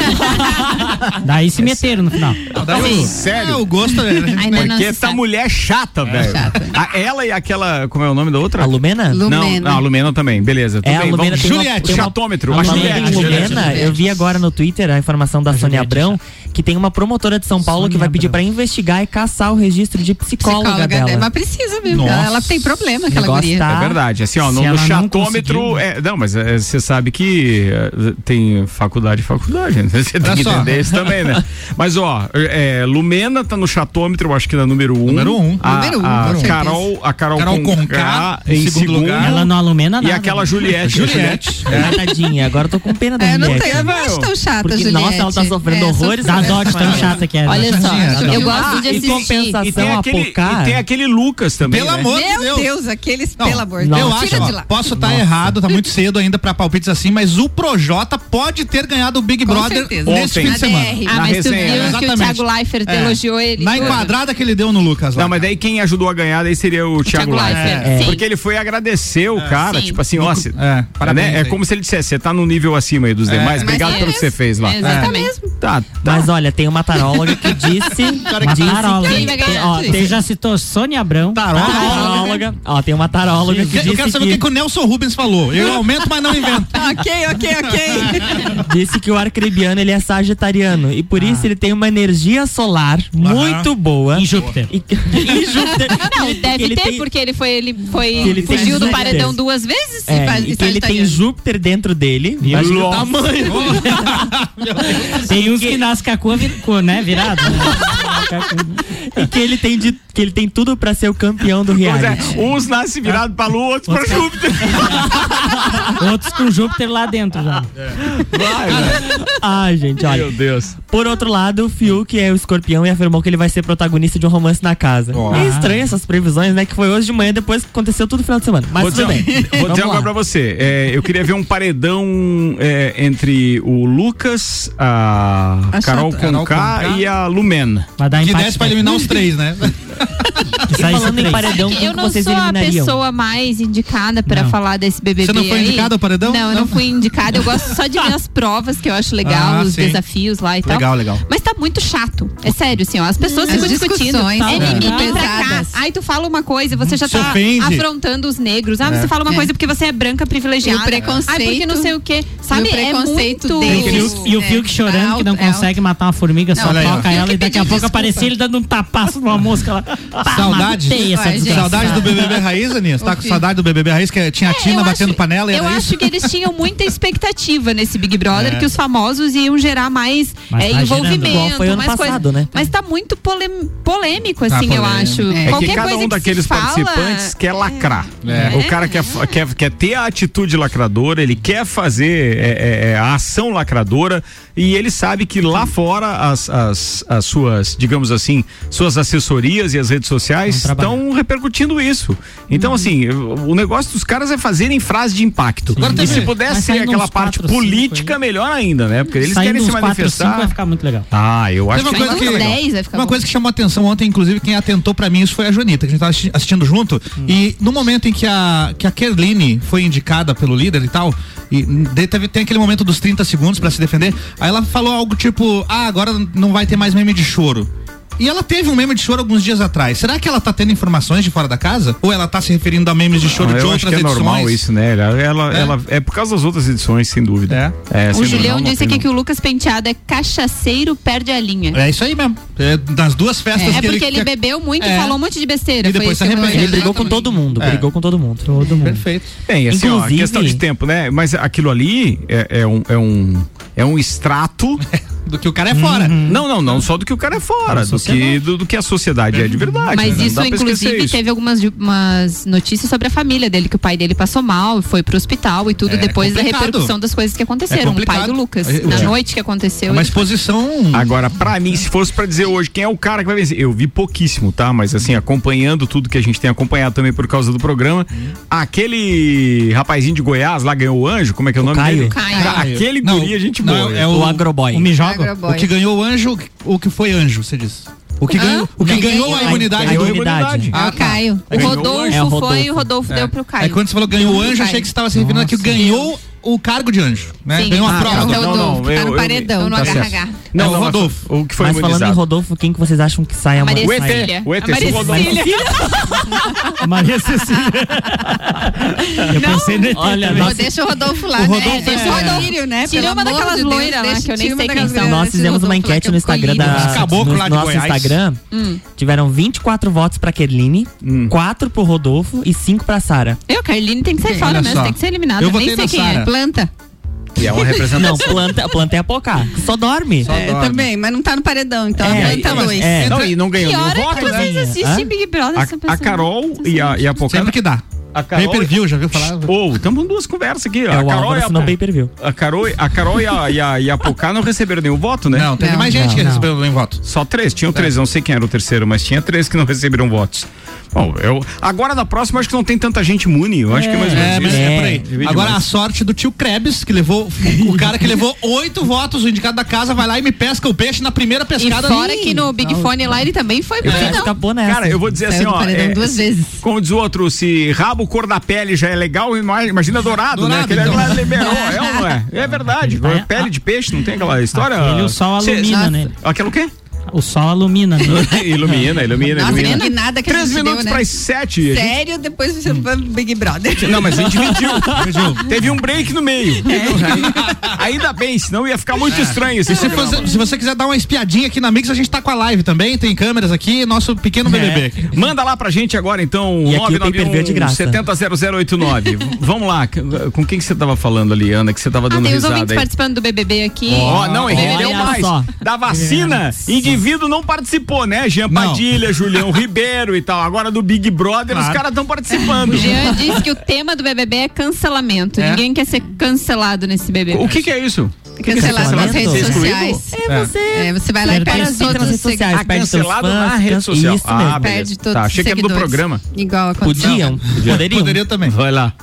Daí se meteram no final. Daí o- Sério? É, o gosto é, a gente Ainda não Porque essa sabe. mulher é chata, velho. chata. A- Ela e aquela. Como é o nome da outra? A Lumena? Não, Lumena. não, a Lumena também, beleza. Tudo É, a bem, Lumena vamos. tem uma- Juliette, tem uma- chatômetro. A A Lumena, Juliette. Lumena, eu vi agora no Twitter a informação da Sônia Abrão que tem uma promotora de São Paulo que Sônia vai pedir pra investigar e caçar o registro de psicóloga, Psicóloga dela. dela. Mas precisa mesmo. Nossa. Ela tem problema, aquela Negócio guria. tá- É verdade, assim, ó, no, no ela não chatômetro. conseguiu- é, não, mas é, você sabe que é, tem faculdade e faculdade, né? Você tem Olha que só. entender isso também, né? Mas, ó, é, Lumena tá no chatômetro, eu acho que na número um. Número um. A, Número um, a. Carol, a Carol, Carol Conká, em segundo segundo. lugar. Ela não alumena E nada. aquela né? Juliette. Juliette. É. Tadinha, agora eu tô com pena da É, não Juliette. tem, eu não acho tão chata, Porque, Juliette. nossa, ela tá sofrendo É, horrores. Dá né? dó de tão chata que é. Olha só, Tadinha, eu gosto de em assistir. compensação, E tem, a Pocá. e tem aquele Lucas também. Pelo né? amor de Meu Deus. Deus, aqueles, pelo amor de eu Deus. acho, ó, de lá. posso estar errado, tá muito cedo ainda pra palpites assim, mas o Projota pode ter ganhado o Big Com Brother certeza. nesse fim de semana. Ah, mas tu viu né? que o. Thiago Leifert É. elogiou ele? Na enquadrada que ele deu no Lucas lá. Não, mas daí quem ajudou a ganhar daí seria o, Thiago, Thiago Leifert. Sim. Porque ele foi agradecer o cara, Sim. tipo assim, ó, cê- É, parabéns né? É como se ele dissesse, você tá no nível acima aí dos demais, obrigado é pelo que você fez lá. É, exatamente. Tá, tá. Mas olha, tem uma taróloga que disse. Uma disse taróloga. Quem vai que- ganhar? ó, Você tem, já citou Sônia Abrão. taróloga. Ó, tem uma taróloga que Eu disse quero saber o que, que o Nelson Rubens falou. Eu aumento, mas não invento. ok, ok, ok. disse que o arcrebiano ele é sagitariano e por isso ele tem uma energia solar muito boa. Em Júpiter. E, em Júpiter. Não, Que deve ele ter, tem- porque ele foi, ele foi, Que ele tem fugiu do Júpiter. paredão duas vezes. É, faz- e que ele tem. Júpiter dentro dele. Imagina o tamanho. Tem uns que nascem com a cor, vir- com, né, virado. né? e que ele tem de, que ele tem tudo pra ser o campeão do Pois é, reality. uns nascem virados pra lua, outros pra Júpiter. Outros com Júpiter lá dentro já. Vai, velho. Ai, gente, olha. Meu Deus. Por outro lado, o Fiuk é o escorpião e afirmou que ele vai ser protagonista de um romance na casa. Ó. É estranho essas previsões, né? Que foi hoje de manhã, depois que aconteceu tudo no final de semana. Mas vou tudo dizer, bem. vou Vamos dizer agora pra você. É, eu queria ver um paredão é, entre o Lucas, a, A Carol chata. Conká Carol Conká. e a Lumena. Vai dar Que empate. desce pra eliminar os três, né? Falando em paredão, Eu não vocês sou a pessoa mais indicada pra Não. falar desse BBB Você não foi indicada ao paredão? Não, eu Não. não fui indicada. Eu gosto só de ver as provas, que eu acho legal, Ah, os sim. desafios lá e tal. Legal, legal. Mas tá muito chato. É sério, assim, ó. As pessoas As ficam discutindo. É mimimi muito pra cá. Aí tu fala uma coisa, você já Se tá ofende. afrontando os negros. Ah, você fala uma É. coisa porque você é branca privilegiada. E o preconceito- Ai, porque não sei o quê. Sabe, o é preconceito muito... deles. E o Fiuk- É, chorando que não é consegue matar uma formiga, só toca ela e daqui a pouco aparecia ele dando um tapaço numa mosca lá. Pá, Saudade? Ai. Saudade do BBB Raiz, Aninha? Você tá com saudade do BBB Raiz, que tinha a Tina eu batendo acho- panela e Eu acho isso? que eles tinham muita expectativa nesse Big Brother, É. que os famosos iam gerar mais Mas é, tá envolvimento. Igual foi ano mais passado, coisa. né? Mas tá muito polêmico, Tá assim, eu polêmico. acho. É. É Qualquer que cada coisa um que daqueles se fala, participantes quer lacrar. É. O cara quer, quer, quer ter a atitude lacradora, ele quer fazer é, é, é, a ação lacradora e ele sabe que lá fora as, as, as suas, digamos assim, suas assessorias e as redes sociais estão repercutindo isso. Então, assim, o negócio dos caras é fazerem frase de impacto. Agora e teve- se pudesse mas ser aquela parte quatro, cinco política, melhor ainda, né? Porque eles querem se manifestar. cinco vai ficar muito legal. Ah, eu acho Teve que uma coisa que, legal. uma coisa que chamou atenção ontem, inclusive, quem atentou pra mim, isso foi a Joanita, que a gente tava assisti- assistindo junto. E no momento em que a, que a Kerline foi indicada pelo líder e tal, e daí teve, tem aquele momento dos 30 segundos pra se defender, aí ela falou algo tipo: ah, agora não vai ter mais meme de choro. E ela teve um meme de choro alguns dias atrás. Será que ela tá tendo informações de fora da casa? Ou ela tá se referindo a memes de choro Ah, de outras acho que é edições? normal isso, né? Ela, ela, É. ela- é por causa das outras edições, sem dúvida. É. O Julião disse aqui que o Lucas Penteado é cachaceiro, perde a linha. É isso aí mesmo. É, nas duas festas É que porque ele, que- bebeu muito e É. falou um monte de besteira. E depois se arrependeu. Ele brigou com todo mundo, É. brigou com todo mundo. Todo mundo. Perfeito. Bem, assim, ó, Inclusive- questão de tempo, né? Mas aquilo ali é, é um, é um é um extrato do que o cara é fora. Não, não, não só do que o cara é fora, do que do, do que a sociedade é de verdade. Mas né? Isso, inclusive, isso. teve algumas notícias sobre a família dele, que o pai dele passou mal, foi pro hospital e tudo, É depois da complicado. repercussão das coisas que É aconteceram. o pai do Lucas, É, na é. noite que aconteceu. Uma ele foi- exposição. Agora, pra mim, se fosse pra dizer hoje quem é o cara que vai vencer, eu vi pouquíssimo, tá? Mas assim, acompanhando tudo que a gente tem acompanhado também por causa do programa, aquele rapazinho de Goiás lá ganhou o anjo, como é que é o, nome Caio. dele? Caio. Aquele Não, guri, a gente não, boa. é o- O agroboy. O Mijoga. Agroboy. O que ganhou o anjo, o que foi anjo, você disse. O que ganhou, o que ganhou ganhou? a imunidade Ganhou a imunidade. Ah, É o Caio. O Ganhou Rodolfo. É o foi Rodolfo. e o Rodolfo deu pro Caio. Aí quando você falou ganhou o anjo, achei que você estava se referindo a que ganhou o cargo de anjo, né? Sim. Ganhou a Ah, prova. é o não, Rodolfo, não, tá eu- no eu- paredão, no tá certo. Não, o não, Rodolfo. O que foi Mas falando em imunizado? Rodolfo, quem que vocês acham que sai A amanhã? Sai? Cecília. o ET, Maria o Rodolfo. Cecília. Maria Cecília. Eu pensei no ET Olha, nós- Deixa o Rodolfo lá, O né? Rodolfo Deixa é- o Rodolfo, né? Tira uma daquelas loiras lá, deixa- que eu nem sei quem são. Nós fizemos uma lá enquete que no o Instagram da no lá nosso. Instagram. Hum. Tiveram 24 votos pra Kerline, Hum. 4 pro Rodolfo e 5 pra Sara. Eu, Carline, tem que sair fora mesmo, tem que ser eliminada. Eu Nem sei quem é. Planta. E é uma representação. Não, planta, planta é a Pocá. Só dorme. É, também, mas não tá no paredão, então É, mas- luz. é. Não, e não ganhou nenhum voto, né? vocês assistem Big Brother? A, a Carol e a, e a Pocá. Sempre que dá. A Carol, Pay per view, já viu falar? Ou, estamos duas conversas aqui. É, a o Carol Álvaro e a, assinou pay per view. a Carol, a Carol e a, e a, e a Pocá não receberam nenhum voto, né? Não, teve Não. mais gente Não, que não. recebeu nenhum voto. Só três, tinham três, não sei quem era o terceiro, mas tinha três que não receberam votos. Bom, eu, agora na próxima acho que não tem tanta gente imune, eu acho que é mais ou menos É, é por aí. Divide Agora a mais. sorte do tio Krebs, que levou. O cara que levou oito votos, o indicado da casa, vai lá e me pesca o peixe na primeira E pescada. fora Ih, que no Big Fone lá ele também foi Ele paredão. escapou nessa. Cara, eu vou dizer Saiu assim, ó. é, duas vezes. Como diz o outro, se rabo cor da pele já é legal, ima- imagina dourado, né? Dourado, Aquele então. lá liberou, é ou não é? É verdade. Vai- pele de peixe, não tem aquela história? Aquele o sol alumina nele. Aquela o quê? O sol alumina nele. ilumina, ilumina, Nossa, ilumina. que nada que a Três minutos né? para as sete. a gente- Sério, depois você vai pro Big Brother. Não, mas a gente dividiu. dividiu. Teve um break no meio. Aí- Ainda bem, senão ia ficar muito estranho esse E se, programa. você, se você quiser dar uma espiadinha aqui na Mix, a gente tá com a live também, tem câmeras aqui, nosso pequeno BBB. Manda lá pra gente agora, então, E aqui o pay-per-view é de graça. 700089. V- Vamos lá, com quem que você tava falando ali, Ana, que você tava Ah, dando tem os risada ouvintes aí? participando do BBB aqui. Ó, não, ele Olha deu mais. só. Da vacina, indivíduo não participou, né? Jean Não. Padilha, Julião Ribeiro e tal. Agora do Big Brother, os Claro. caras estão participando. O Jean disse que o tema do BBB é cancelamento. É? Ninguém quer ser cancelado nesse BBB. O que que é isso? Cancelado nas redes excluído? sociais. É você. É, você vai lá e Perde todos redes os sociais, Ah, cancelado na rede social. Isso ah, mesmo. beleza. Perde todos Tá, os achei que era do programa. Igual aconteceu. Podiam. Poderiam. Poderia também. Vai lá.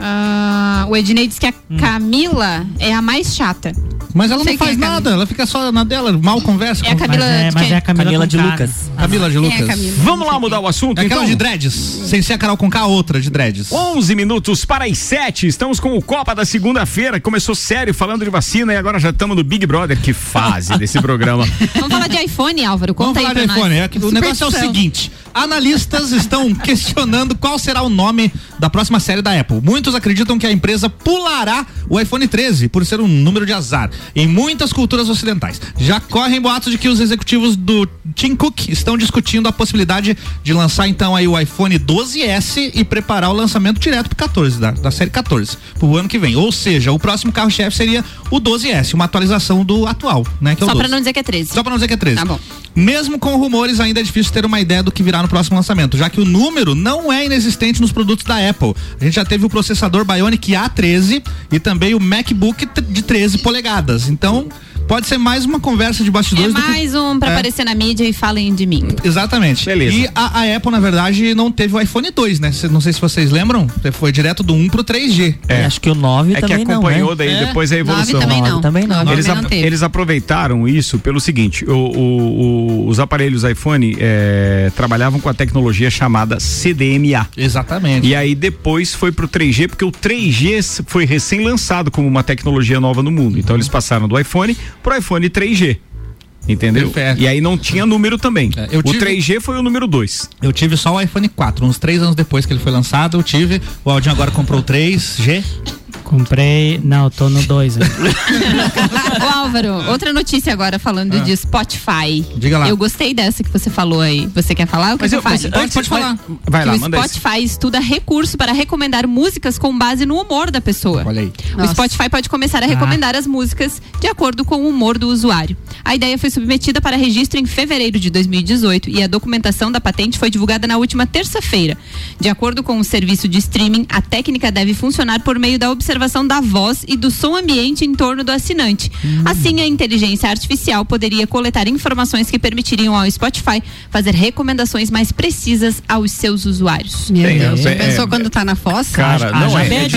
Ah, o Ednei diz que a Camila é a mais chata. Mas ela não Sei faz é nada, ela fica só na dela, mal conversa. É a com- Camila Mas é, mas é a Camila, Camila de Lucas. né? Camila de é Lucas. Camila? Vamos lá mudar o assunto, É aquela então? de dreads, sem ser a Carol com K, outra de dreads. 11 minutos para as 7. Estamos com o Copa da segunda-feira. Começou sério falando de vacina e agora já estamos no Big Brother. Que fase desse programa. Vamos falar de iPhone, Álvaro. Vamos Conta falar aí de pra iPhone. nós. É que o negócio é o seguinte: analistas estão questionando qual será o nome da próxima série da Apple. Muitos acreditam que a empresa pulará o iPhone 13 por ser um número de azar em muitas culturas ocidentais. Já correm boatos de que os executivos do Tim Cook estão discutindo a possibilidade de lançar então aí o iPhone 12S e preparar o lançamento direto pro 14 da, da série 14 pro ano que vem. Ou seja, o próximo carro-chefe seria o 12S, uma atualização do atual, né? Que é Só 12. pra não dizer que é 13. Só pra não dizer que é 13. Tá bom. Mesmo com rumores, ainda é difícil ter uma ideia do que virá no próximo lançamento, já que o número não é inexistente nos produtos da Apple. A gente já teve o processador Bionic A13 e também o MacBook de 13 polegadas. Então, pode ser mais uma conversa de É bastidores do que mais um pra É. aparecer na mídia e falem de mim. Exatamente. Beleza. E a, a Apple, na verdade, não teve o iPhone 2, né? Cê- Não sei se vocês lembram. Foi direto do 1 pro 3G. É. Acho que o 9 É que também não, acompanhou né? daí É. depois a evolução. também não. também não. Nove Eles, também não teve. eles aproveitaram isso pelo seguinte: o- o- o- os aparelhos iPhone é, trabalhavam com a tecnologia chamada CDMA. Exatamente. E aí depois foi pro 3G, porque o 3G s- foi recém-lançado como uma tecnologia nova no mundo. Então eles passaram do iPhone pro iPhone 3G. Entendeu? Perfeito. E aí não tinha número também. É, o tive- 3G foi o número 2. Eu tive só o iPhone 4, uns três anos depois que ele foi lançado, eu tive. O Aldinho agora comprou o 3G. Comprei. Não, tô no 2. Ô Álvaro, outra notícia agora falando Ah. de Spotify. Diga lá. Eu gostei dessa que você falou aí. Você quer falar? O que Mas eu, eu- falo? mas antes- Pode falar. vai que lá, o manda esse. Spotify estuda recurso para recomendar músicas com base no humor da pessoa. Olha aí. O Nossa. Spotify pode começar a recomendar as músicas de acordo com o humor do usuário. A ideia foi submetida para registro em fevereiro de 2018 e a documentação da patente foi divulgada na última terça-feira. De acordo com o serviço de streaming, a técnica deve funcionar por meio da observação da voz e do som ambiente em torno do assinante. Assim, a inteligência artificial poderia coletar informações que permitiriam ao Spotify fazer recomendações mais precisas aos seus usuários. Meu Deus. é, Pensou é, quando tá na fossa? Cara, não é, é. Sim,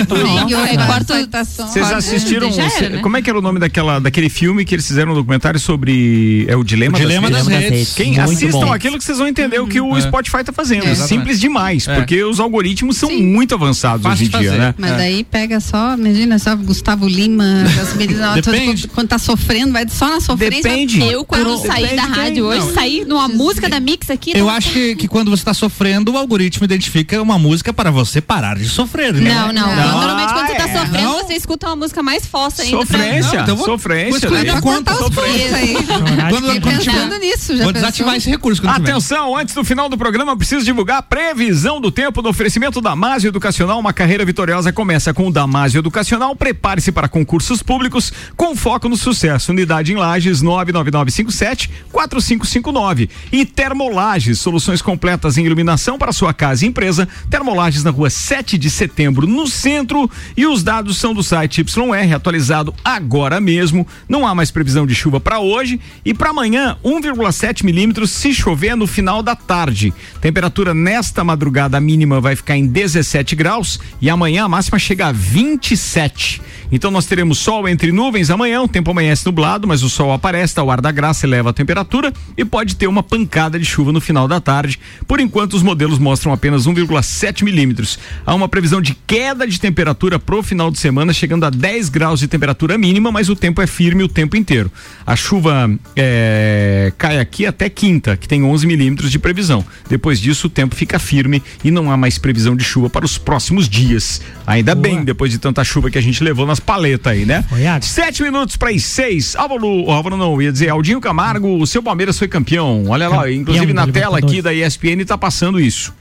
é, é, corta- Vocês assistiram. Era, né? Como é que era o nome daquela, daquele filme que eles fizeram um documentário sobre. É o Dilema, O Dilema das, das Redes? Redes. Quem Muito assistam bom. aquilo que vocês vão entender o que o É. Spotify tá fazendo. É, É, simples demais, É. porque os algoritmos são muito avançados Fácil hoje em dia, fazer. né? Mas É. daí pega só, imagina só Gustavo Lima, as meninas, Depende. quando tá sofrendo, vai só na sofrência. Depende. Eu, quando Depende saí da rádio hoje, Não. saí numa música da Mix aqui. Eu não- acho que, que quando você tá sofrendo, o algoritmo identifica uma música para você parar de sofrer, né? Não, não. Não. Normalmente quando você tá Ah, é. sofrendo, Não. você escuta uma música mais fossa ainda. Sofrência, então vou- sofrência. vou minha conta. Pontos aí. Quando, quando tiver- pensando nisso, já vou pensou? desativar esse recurso quando tiver. Atenção, antes do final do programa, eu preciso divulgar a previsão do tempo do oferecimento Damásio Educacional. Uma carreira vitoriosa começa com o Damásio Educacional. Prepare-se para concursos públicos com foco no sucesso. Unidade em Lages 99957 4559. E Termolages, soluções completas em iluminação para sua casa e empresa. Termolages na rua 7 de setembro, no centro. E os dados são do site YR, atualizado agora mesmo. Não há mais previsão de chuva para hoje. E para amanhã, 1,7 milímetros se chover no final da tarde. Temperatura nesta madrugada mínima vai ficar em 17 graus e amanhã a máxima chega a 27. Então nós teremos sol entre nuvens amanhã, o tempo amanhece nublado, mas o sol aparece, tá o ar da graça eleva a temperatura e pode ter uma pancada de chuva no final da tarde. Por enquanto, os modelos mostram apenas 1,7 milímetros. Há uma previsão de queda de temperatura pro final de semana, chegando a 10 graus de temperatura mínima, mas o tempo é firme o tempo inteiro. A chuva é, cai aqui até quinta, que tem 11 milímetros de previsão. Depois disso, o tempo fica firme e não há mais previsão de chuva para os próximos dias. Ainda bem, depois de tanta chuva que a gente levou nas paletas aí, né? Foi. Sete minutos para as seis. Álvaro, Álvaro não, ia dizer, Aldinho Camargo, o seu Palmeiras foi campeão. Olha lá, Campeão inclusive na tela aqui da ESPN tá passando isso.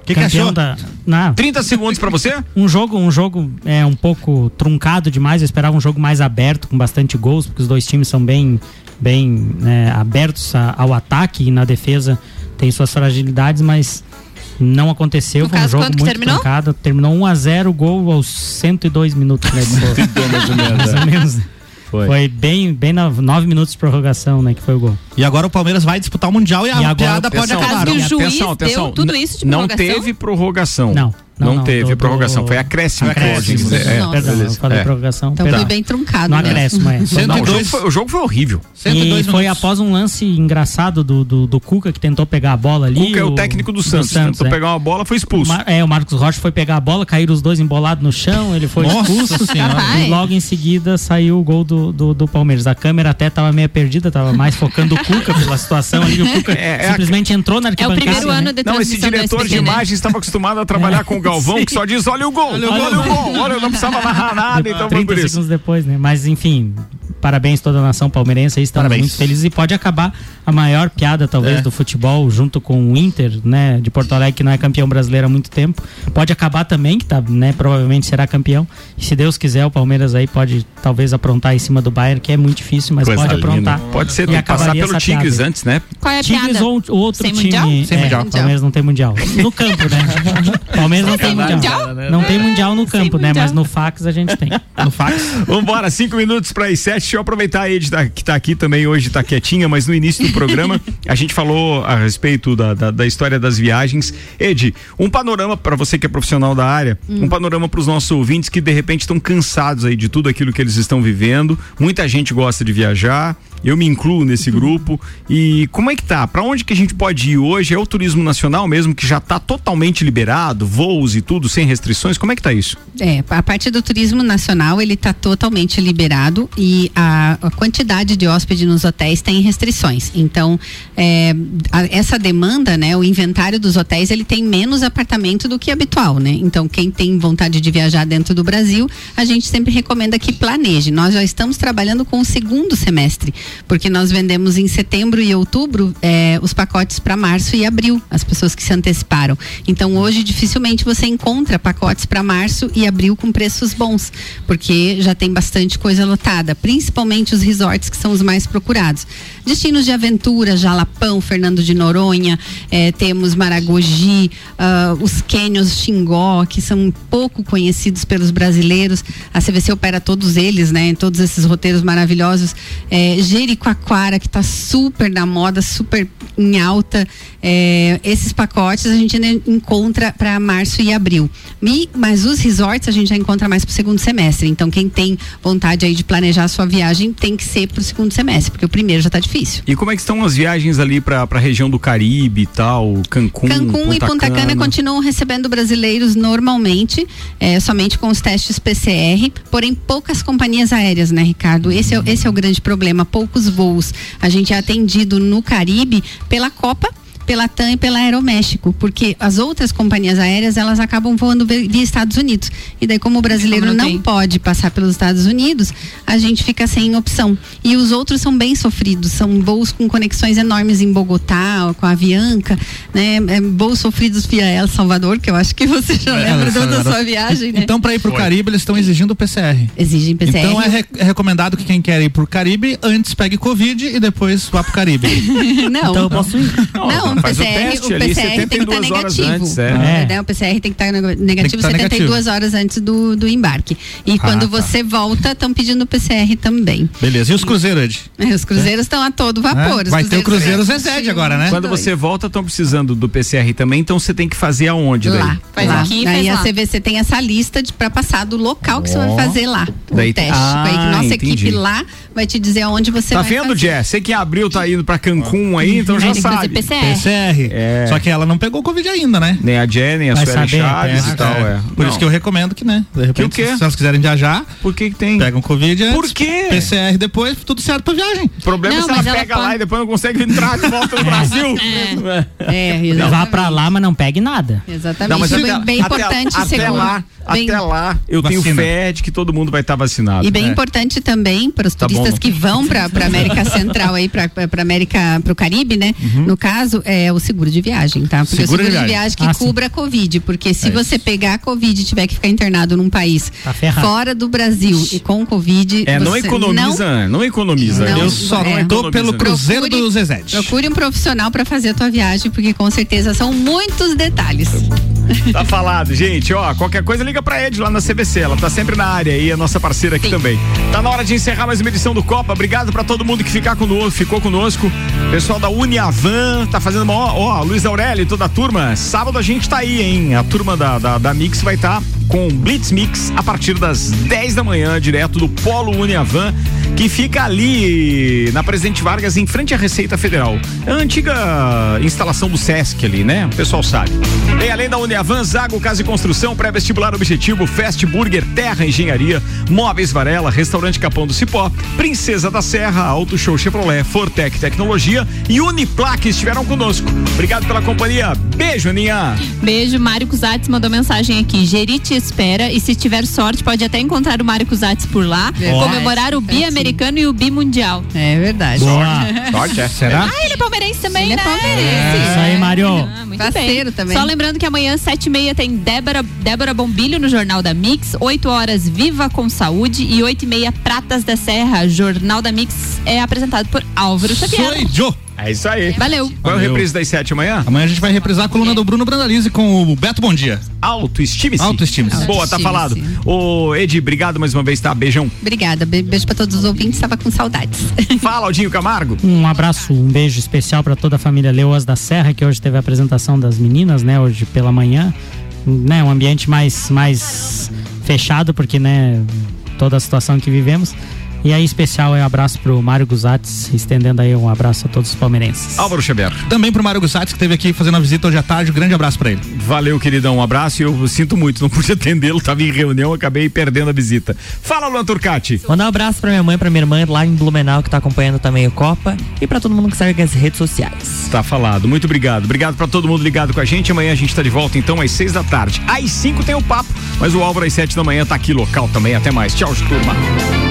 O que, que Campeão achou? da. Não, 30 segundos para você? um jogo, um jogo é um pouco truncado demais. Eu esperava um jogo mais aberto, com bastante gols, porque os dois times são bem, bem né, abertos a- ao ataque e na defesa tem suas fragilidades, mas não aconteceu. No Foi um caso, jogo muito terminou? truncado. Terminou 1 a 0 gol aos 102 minutos. Né, mais ou menos. Foi. Foi bem, bem na, nove minutos de prorrogação, né? Que foi o gol. E agora o Palmeiras vai disputar o Mundial e a E agora- piada pode Atenção, acabar. O juiz atenção, atenção. deu tudo isso de Não teve prorrogação. Não, Não, não, não, teve do- prorrogação. do- Foi acréscimo. Acréscimo. pode dizer. É, Nossa. Perdão, eu falei É. prorrogação. Então perdão. foi bem truncado. No acréscimo, é. Não, o, jogo 102. foi, o jogo foi horrível. 102 E foi após um lance engraçado do, do, do Cuca que tentou pegar a bola ali. Cuca é o técnico do Santos. Tentou é. pegar uma bola, foi O expulso. Mar- é, o Marcos Rocha foi pegar a bola, caíram os dois embolados no chão, ele foi Nossa expulso. Senhora. E logo em seguida saiu o gol do, do, do Palmeiras. A câmera até tava meio perdida, tava mais focando o Cuca pela situação ali. O Cuca É, é a- simplesmente entrou na É o arquibancada. primeiro né? ano de Não, esse diretor de né? imagem estava acostumado a trabalhar com o Galvão, que só diz: olha o gol, olha o gol, olha o gol. Olha, eu não precisava narrar nada, então foi 30 por isso. segundos depois, né? Mas enfim, parabéns toda a nação palmeirense, aí estamos Parabéns. muito felizes e pode acabar a maior piada talvez É. do futebol junto com o Inter, né, de Porto Alegre que não é campeão brasileiro há muito tempo. Pode acabar também que tá, né, provavelmente será campeão. E se Deus quiser, o Palmeiras aí pode talvez aprontar em cima do Bayern, que é muito difícil, mas Coisa pode linda. aprontar. Pode ser, E tem passar pelo piada Tigres aí. antes, né? Qual é a Tigres piada? ou o outro Sem time. mundial? Sem é, mundial. Palmeiras não tem mundial. No campo, né? Palmeiras não tem Sem mundial. mundial? Não tem mundial no campo, né? mundial. Mas no fax a gente tem. No fax. Vambora, cinco minutos para as sete. Deixa eu aproveitar a Ed tá- que tá aqui também hoje, tá quietinha, mas no início do programa a gente falou a respeito da, da, da história das viagens. Ed, um panorama para você que é profissional da área, Hum. um panorama para os nossos ouvintes que de repente estão cansados aí de tudo aquilo que eles estão vivendo. Muita gente gosta de viajar. Eu me incluo nesse grupo. E como é que tá? Para onde que a gente pode ir hoje? É o turismo nacional mesmo que já tá totalmente liberado, voos e tudo sem restrições? Como é que tá isso? É, a parte do turismo nacional ele está totalmente liberado e a, a quantidade de hóspedes nos hotéis tem restrições. Então, é, a- essa demanda, né, o inventário dos hotéis ele tem menos apartamento do que habitual, né? Então, quem tem vontade de viajar dentro do Brasil, a gente sempre recomenda que planeje. Nós já estamos trabalhando com o segundo semestre, porque nós vendemos em setembro e outubro é, os pacotes para março e abril, as pessoas que se anteciparam. Então, hoje dificilmente você encontra pacotes para março e abril com preços bons, porque já tem bastante coisa lotada, principalmente os resorts que são os mais procurados. Destinos de aventura, Jalapão, Fernando de Noronha, eh, temos Maragogi, ah, os Canyons Xingó, que são pouco conhecidos pelos brasileiros. A CVC opera todos eles, né? Todos esses roteiros maravilhosos. Eh, Jericoacoara, que está super na moda, super em alta. Eh, esses pacotes a gente encontra para março e abril. Mi- mas os resorts a gente já encontra mais para o segundo semestre. Então, quem tem vontade aí de planejar a sua viagem tem que ser para o segundo semestre, porque o primeiro já está difícil. E como é que estão as viagens ali para a região do Caribe e tal, Cancún, Cancún e Punta Cana continuam recebendo brasileiros normalmente, eh, somente com os testes PCR, porém poucas companhias aéreas, né, Ricardo? Esse é, o- esse é o grande problema, poucos voos. A gente é atendido no Caribe pela Copa. Pela TAM e pela Aeroméxico, porque as outras companhias aéreas elas acabam voando vi- via Estados Unidos. E daí, como o brasileiro Como não não pode passar pelos Estados Unidos, a gente fica sem opção. E os outros são bem sofridos, são voos com conexões enormes em Bogotá, com a Avianca, né? É, voos sofridos via El Salvador, que eu acho que você já É, lembra da- sua viagem, né? Então, para ir pro Caribe, eles estão exigindo o PCR. Exigem PCR. Então é, re- é recomendado que quem quer ir pro Caribe antes pegue Covid e depois vá pro Caribe. Não. Então eu posso ir. Não, o faz o PCR, teste o ali, PCR tem que estar 72 horas negativo. antes, é. É, É. né? O PCR tem que estar negativo que tá 72 negativo. horas antes do, do embarque. E Ah, quando tá. você volta, estão pedindo PCR também. Beleza. E os cruzeiros, Ed? É, Os cruzeiros estão a todo vapor. É? os Vai ter o cruzeiros Cruzeiro Zezé agora, né? Quando você volta, estão precisando do PCR também, então você tem que fazer aonde daí? Lá, Faz lá. aqui Daí faz a lá. CVC tem essa lista de para passar do local que você Ó. vai fazer lá. O Daí- teste. Ah, Aí que nossa entendi. equipe lá vai te dizer aonde você Tá vai vendo, fazer. Jé? Sei que em abril tá indo pra Cancún aí, então Aí já tem que fazer sabe. PCR. PCR. É. Só que ela não pegou Covid ainda, né? Nem a nem a Vai Sueli saber, Chaves é. e tal, é. Por Não. isso que eu recomendo que, né? De repente, Que o quê? se elas quiserem viajar, Por que que tem? pegam Covid antes. Por quê? PCR depois, tudo certo pra viagem. O problema Não, é se ela pega pode- lá e depois não consegue entrar de volta no Brasil. É, Vá exatamente. pra lá, mas não pegue nada. Exatamente. Não, mas Isso é até, bem até- importante até seguro. lá, Bem- até lá, eu tenho Vacina. fé de que todo mundo vai estar vacinado. E bem É. importante também para os Tá turistas bom. que vão para a América Central aí para para América para o Caribe, né? No caso é o seguro de viagem, tá? Porque. Seguro o de seguro de viagem. viagem, que Ah, sim. cubra a Covid, porque se É você pegar a Covid e tiver que ficar internado num país Tá fora do Brasil e com Covid, É, não economiza, não, economiza. Não, eu só é. tô pelo Cruzeiro Procure- do Zezete. Procure um profissional para fazer a tua viagem, porque com certeza são muitos detalhes. Tá falado, gente. Ó, qualquer coisa liga pra Ed lá na CVC. Ela tá sempre na área aí, é nossa parceira aqui também. Tá na hora de encerrar mais uma edição do Copa. Obrigado pra todo mundo que ficar conosco, ficou conosco. Pessoal da Uniavan tá fazendo Ó, Luiz Aurélio e toda a turma. Sábado a gente tá aí, hein? A turma da, da, da Mix vai estar com Blitz Mix a partir das 10 da manhã, direto do Polo Uniavan, que fica ali na Presidente Vargas, em frente à Receita Federal. É a antiga instalação do Sesc ali, né? O pessoal sabe. Tem além da Uniavan, Zago Casa e Construção, pré-vestibular objetivo, Fast Burger, Terra Engenharia, Móveis Varela, Restaurante Capão do Cipó, Princesa da Serra, Auto Show Chevrolet, Fortec Tecnologia e Uniplaque estiveram conosco. Obrigado pela companhia. Beijo, Aninha. Beijo, Mário Cusatz mandou mensagem aqui. Geri te espera e se tiver sorte pode até encontrar o Mário Cusatz por lá, Verdade. comemorar o Bi americano e o Bi mundial. É verdade. Boa. Sorte, é. Será? Ah, ele é palmeirense também, Ele é né? palmeirense. Isso aí, Mário. Ah, muito Parceiro bem. também. Só lembrando que amanhã, sete e meia, tem Débora, Débora Bombilho no Jornal da Mix. 8 horas, Viva com Saúde. E 8 e meia, Pratas da Serra. Jornal da Mix é apresentado por Álvaro Xavier. Sou. É isso aí. Valeu. Qual é o Valeu. reprise das sete amanhã? Amanhã a gente vai reprisar a coluna do Bruno Brandalize com o Beto Bom Dia. Autoestime-se. Autoestime-se. Boa, tá Autoestime-se. falado. Ô, Edi, obrigado mais uma vez, tá? Beijão. Obrigada. Be- Beijo pra todos os ouvintes. Tava com saudades. Fala, Aldinho Camargo. Um abraço, um beijo especial para toda a família Leoas da Serra, que hoje teve a apresentação das meninas, né? Hoje pela manhã. Né, um ambiente mais, mais fechado, porque, né, toda a situação que vivemos. E aí, especial é um abraço pro Mário Guzatz, estendendo aí um abraço a todos os palmeirenses. Álvaro Xavier. Também pro Mário Gussati, que esteve aqui fazendo a visita hoje à tarde. Um grande abraço pra ele. Valeu, queridão. Um abraço e eu sinto muito, não pude atendê-lo, tava em reunião, acabei perdendo a visita. Fala, Luan Turcati. Mandar um abraço pra minha mãe, pra minha irmã lá em Blumenau, que tá acompanhando também o Copa. E pra todo mundo que segue as redes sociais. Tá falado. Muito obrigado. Obrigado pra todo mundo ligado com a gente. Amanhã a gente tá de volta, então, às seis da tarde. Às cinco tem o papo, mas o Álvaro às sete da manhã tá aqui local também. Até mais. Tchau, turma.